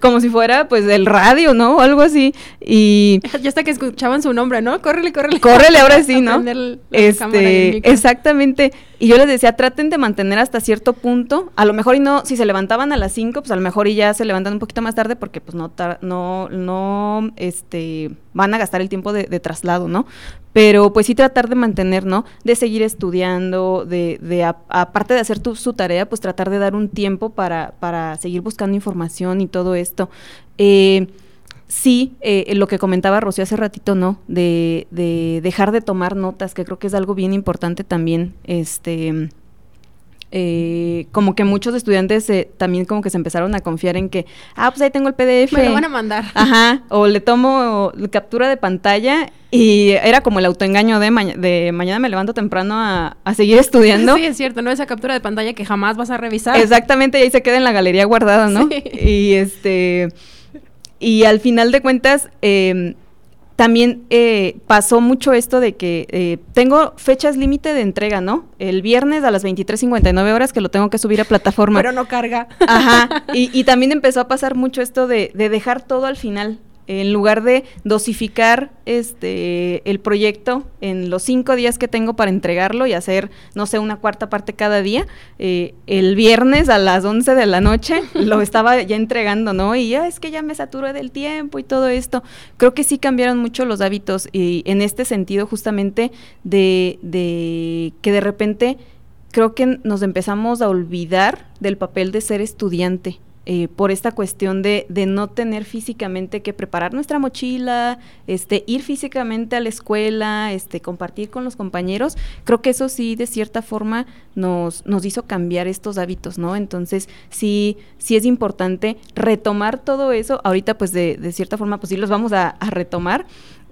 como si fuera pues el radio, ¿no? O algo así. Y ya hasta que escuchaban su nombre, ¿no? Córrele, córrele. Córrele ahora [LAUGHS] sí, ¿no? Este, exactamente. Y yo les decía, traten de mantener hasta cierto punto, a lo mejor y no, si se levantaban a las 5, pues a lo mejor y ya se levantan un poquito más tarde porque pues no, no, no, este, van a gastar el tiempo de, traslado, ¿no? Pero pues sí tratar de mantener, ¿no? De seguir estudiando, de, de aparte de hacer tu, su tarea, pues tratar de dar un tiempo para, para seguir buscando información y todo esto. Eh, sí, eh, lo que comentaba Rocío hace ratito, ¿no? De, de, dejar de tomar notas, que creo que es algo bien importante también. Este. Eh, como que muchos estudiantes también como que se empezaron a confiar en que, ah, pues ahí tengo el PDF. Me lo van a mandar. Ajá, o le tomo captura de pantalla y era como el autoengaño de, de mañana me levanto temprano a, seguir estudiando. [LAUGHS] Sí, es cierto, ¿no? Esa captura de pantalla que jamás vas a revisar. Exactamente, y ahí se queda en la galería guardada, ¿no? Y este... Y al final de cuentas, em, también eh, pasó mucho esto de que eh, tengo fechas límite de entrega, ¿no? El viernes a las 23.59 horas que lo tengo que subir a plataforma. Pero no carga. Ajá. [LAUGHS] Y, y también empezó a pasar mucho esto de, de dejar todo al final en lugar de dosificar este el proyecto en los cinco días que tengo para entregarlo y hacer, no sé, una cuarta parte cada día, eh, el viernes a las 11 de la noche [LAUGHS] lo estaba ya entregando, ¿no? Y ya es que ya me saturé del tiempo y todo esto. Creo que sí cambiaron mucho los hábitos y en este sentido justamente de, de que de repente creo que nos empezamos a olvidar del papel de ser estudiante. Eh, por esta cuestión de, de, no tener físicamente que preparar nuestra mochila, este, ir físicamente a la escuela, este, compartir con los compañeros, creo que eso sí de cierta forma nos, nos hizo cambiar estos hábitos, ¿no? Entonces sí, sí es importante retomar todo eso, ahorita pues de, de cierta forma pues sí los vamos a, a retomar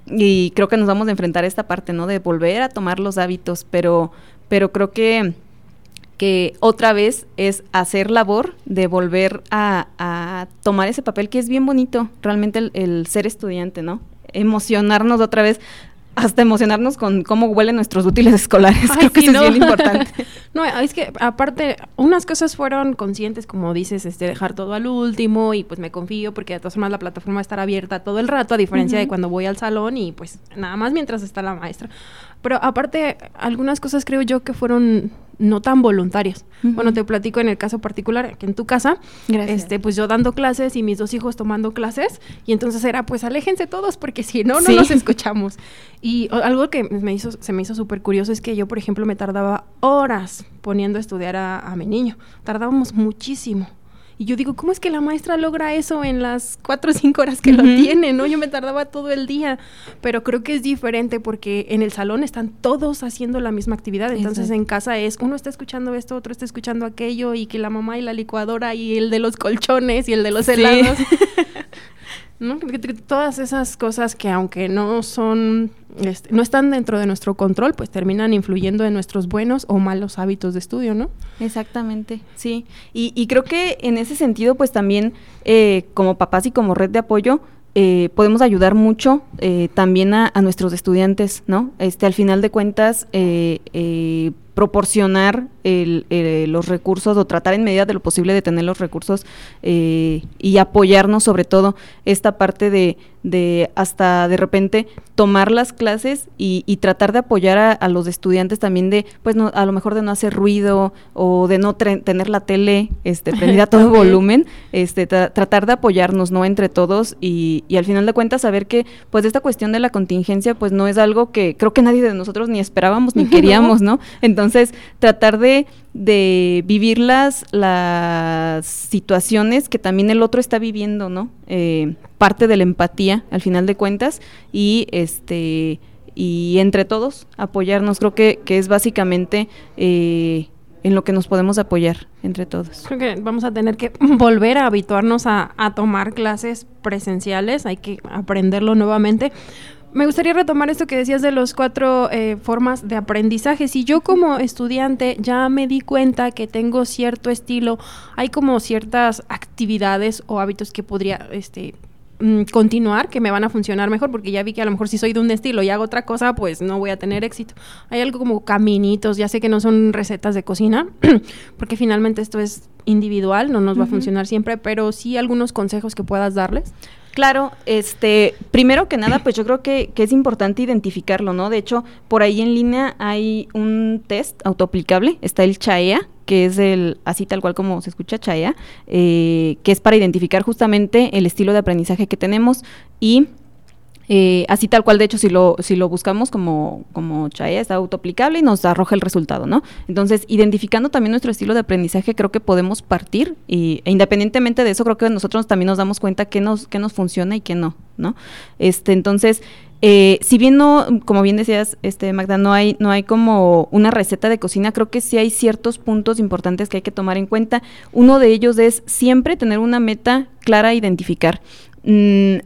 y creo que nos vamos a enfrentar a esta parte, ¿no? De volver a tomar los hábitos, pero, pero creo que que otra vez es hacer labor de volver a, tomar ese papel que es bien bonito, realmente el, ser estudiante, ¿no? Emocionarnos otra vez hasta emocionarnos con cómo huelen nuestros útiles escolares. Creo que eso es bien importante. [LAUGHS] no, es que aparte, unas cosas fueron conscientes, como dices, este, dejar todo al último y pues me confío porque de todas formas la plataforma va a estar abierta todo el rato, a diferencia de cuando voy al salón y pues nada más mientras está la maestra. Pero aparte, algunas cosas creo yo que fueron no tan voluntarias. Bueno, te platico en el caso particular, que en tu casa, este, pues yo dando clases y mis dos hijos tomando clases, y entonces era, pues aléjense todos, porque si no, no nos escuchamos. Y algo que me hizo, se me hizo súper curioso es que yo, por ejemplo, me tardaba horas poniendo a estudiar a, a mi niño. Tardábamos muchísimo. Y yo digo, ¿cómo es que la maestra logra eso en las cuatro o cinco horas que lo tiene? ¿no? Yo me tardaba todo el día, pero creo que es diferente porque en el salón están todos haciendo la misma actividad, entonces en casa es, uno está escuchando esto, otro está escuchando aquello, y que la mamá y la licuadora y el de los colchones y el de los helados. [LAUGHS] ¿no? Todas esas cosas que aunque no son, este, no están dentro de nuestro control, pues terminan influyendo en nuestros buenos o malos hábitos de estudio, ¿no? Exactamente, sí. Y, creo que en ese sentido, pues también eh, como papás y como red de apoyo, eh, podemos ayudar mucho eh, también a, a, nuestros estudiantes, ¿no? Este, al final de cuentas, eh, eh proporcionar el, eh, los recursos o tratar en medida de lo posible de tener los recursos eh, y apoyarnos sobre todo esta parte de, de, hasta de repente tomar las clases y, y tratar de apoyar a, a, los estudiantes también de pues no, a lo mejor de no hacer ruido o de no tener la tele este [LAUGHS] prendida a todo volumen este tra tratar de apoyarnos no entre todos y, y, al final de cuentas saber que pues esta cuestión de la contingencia pues no es algo que creo que nadie de nosotros ni esperábamos ni [LAUGHS] queríamos no. entonces tratar de de, vivir las, las situaciones que también el otro está viviendo, ¿no? Eh, parte de la empatía, al final de cuentas, y este y entre todos apoyarnos. Creo que, que es básicamente eh, en lo que nos podemos apoyar entre todos. Creo que vamos a tener que [LAUGHS] volver a habituarnos a, a tomar clases presenciales, hay que aprenderlo nuevamente me gustaría retomar esto que decías de los cuatro eh, formas de aprendizaje. Si yo como estudiante ya me di cuenta que tengo cierto estilo, hay como ciertas actividades o hábitos que podría este, mm, continuar, que me van a funcionar mejor, porque ya vi que a lo mejor si soy de un estilo y hago otra cosa, pues no voy a tener éxito. Hay algo como caminitos, ya sé que no son recetas de cocina, [CLEARS THROAT] porque finalmente esto es individual, no nos uh -huh. va a funcionar siempre, pero sí algunos consejos que puedas darles. Claro, este, primero que nada, pues yo creo que, que, es importante identificarlo, ¿no? De hecho, por ahí en línea hay un test autoaplicable, está el CHAEA, que es el, así tal cual como se escucha CHAEA, eh, que es para identificar justamente el estilo de aprendizaje que tenemos y eh, así tal cual, de hecho, si lo, si lo buscamos como, como Chaya, está autoaplicable y nos arroja el resultado, ¿no? Entonces, identificando también nuestro estilo de aprendizaje, creo que podemos partir y, e independientemente de eso, creo que nosotros también nos damos cuenta qué nos, qué nos funciona y qué no, ¿no? Este, entonces, eh, si bien no, como bien decías, este, Magda, no hay, no hay como una receta de cocina, creo que sí hay ciertos puntos importantes que hay que tomar en cuenta. Uno de ellos es siempre tener una meta clara a identificar. Mm,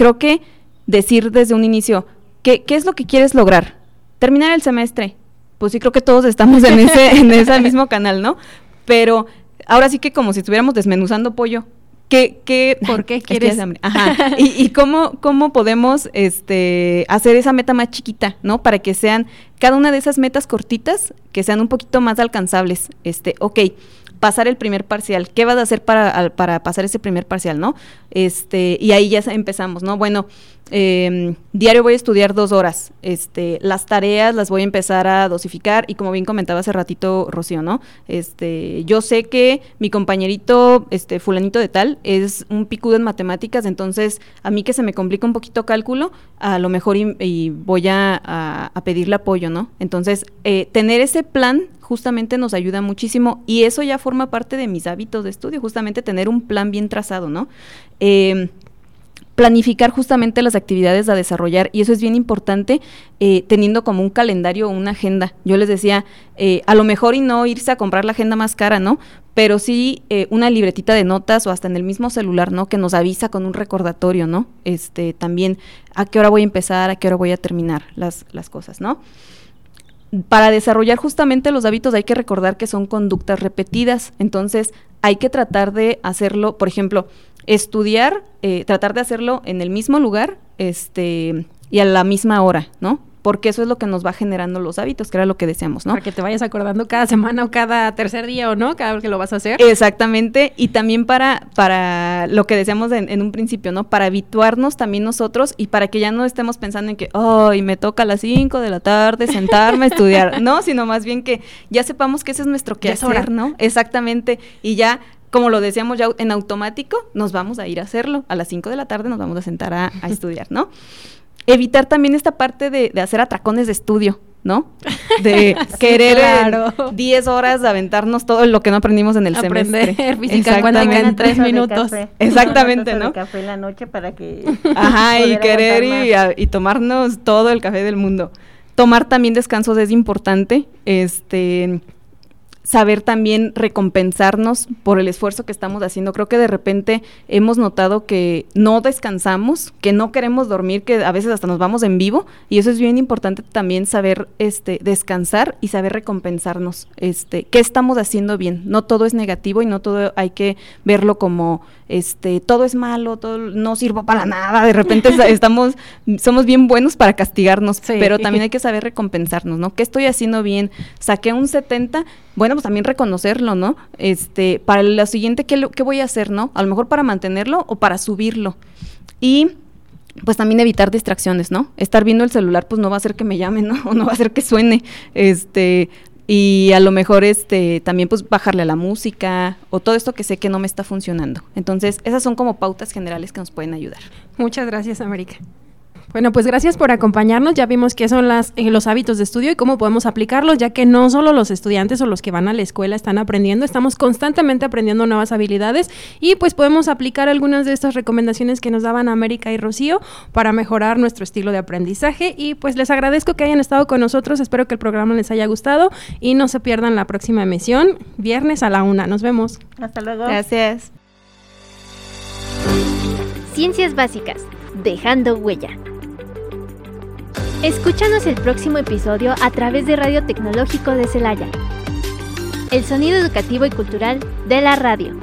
creo que decir desde un inicio, ¿qué, ¿qué, es lo que quieres lograr? Terminar el semestre. Pues sí, creo que todos estamos en ese, en [LAUGHS] ese mismo canal, ¿no? Pero ahora sí que como si estuviéramos desmenuzando pollo. ¿Qué, qué, [LAUGHS] ¿Por qué quieres? Es Ajá. y, y cómo, cómo podemos este, hacer esa meta más chiquita, ¿no? Para que sean cada una de esas metas cortitas, que sean un poquito más alcanzables. Este, ok, pasar el primer parcial. ¿Qué vas a hacer para, para pasar ese primer parcial, no? Este, y ahí ya empezamos, ¿no? Bueno, eh, diario voy a estudiar dos horas. Este, las tareas las voy a empezar a dosificar y como bien comentaba hace ratito Rocío, ¿no? Este, yo sé que mi compañerito, este, fulanito de tal, es un picudo en matemáticas, entonces a mí que se me complica un poquito cálculo, a lo mejor y, y voy a, a, a, pedirle apoyo, ¿no? Entonces, eh, tener ese plan justamente nos ayuda muchísimo y eso ya forma parte de mis hábitos de estudio, justamente tener un plan bien trazado, ¿no? Eh, planificar justamente las actividades a desarrollar y eso es bien importante eh, teniendo como un calendario o una agenda. Yo les decía, eh, a lo mejor y no irse a comprar la agenda más cara, ¿no? Pero sí eh, una libretita de notas o hasta en el mismo celular, ¿no? Que nos avisa con un recordatorio, ¿no? Este, también a qué hora voy a empezar, a qué hora voy a terminar las, las cosas, ¿no? Para desarrollar justamente los hábitos hay que recordar que son conductas repetidas, entonces hay que tratar de hacerlo, por ejemplo, estudiar, eh, tratar de hacerlo en el mismo lugar este, y a la misma hora, ¿no? Porque eso es lo que nos va generando los hábitos, que era lo que deseamos, ¿no? Para que te vayas acordando cada semana o cada tercer día o no, cada vez que lo vas a hacer. Exactamente, y también para, para lo que decíamos en, en un principio, ¿no? Para habituarnos también nosotros y para que ya no estemos pensando en que, ay, oh, me toca a las 5 de la tarde sentarme a estudiar, [LAUGHS] no, sino más bien que ya sepamos que ese es nuestro quehacer, ¿no? Exactamente, y ya como lo decíamos ya en automático, nos vamos a ir a hacerlo. A las 5 de la tarde nos vamos a sentar a, a estudiar, ¿no? Evitar también esta parte de, de hacer atracones de estudio, ¿no? [LAUGHS] De sí, querer 10 claro. horas de aventarnos todo lo que no aprendimos en el Aprender semestre. [LAUGHS] física cuántica en 3 minutos. [LAUGHS] Exactamente, ¿no? café en la noche para que Ajá, y querer y, a, y, tomarnos todo el café del mundo. Tomar también descansos es importante, este saber también recompensarnos por el esfuerzo que estamos haciendo. Creo que de repente hemos notado que no descansamos, que no queremos dormir, que a veces hasta nos vamos en vivo y eso es bien importante también saber este descansar y saber recompensarnos. Este, qué estamos haciendo bien. No todo es negativo y no todo hay que verlo como este todo es malo, todo no sirvo para nada. De repente [LAUGHS] estamos somos bien buenos para castigarnos, pero también hay que saber recompensarnos, ¿no? ¿Qué estoy haciendo bien? Saqué un 70 bueno, pues también reconocerlo, ¿no? Este, para lo siguiente, ¿qué, ¿qué voy a hacer, no? A lo mejor para mantenerlo o para subirlo. Y pues también evitar distracciones, ¿no? Estar viendo el celular, pues no va a hacer que me llamen, ¿no? [LAUGHS] O no va a hacer que suene. Este, y a lo mejor este también pues bajarle a la música o todo esto que sé que no me está funcionando. Entonces, esas son como pautas generales que nos pueden ayudar. Muchas gracias, América. Bueno, pues gracias por acompañarnos. Ya vimos qué son las, eh, los hábitos de estudio y cómo podemos aplicarlos, ya que no solo los estudiantes o los que van a la escuela están aprendiendo, estamos constantemente aprendiendo nuevas habilidades y pues podemos aplicar algunas de estas recomendaciones que nos daban América y Rocío para mejorar nuestro estilo de aprendizaje. Y pues les agradezco que hayan estado con nosotros. Espero que el programa les haya gustado y no se pierdan la próxima emisión, viernes a la una. Nos vemos. Hasta luego. Gracias. Ciencias básicas, dejando huella. Escúchanos el próximo episodio a través de Radio Tecnológico de Celaya. El sonido educativo y cultural de la radio.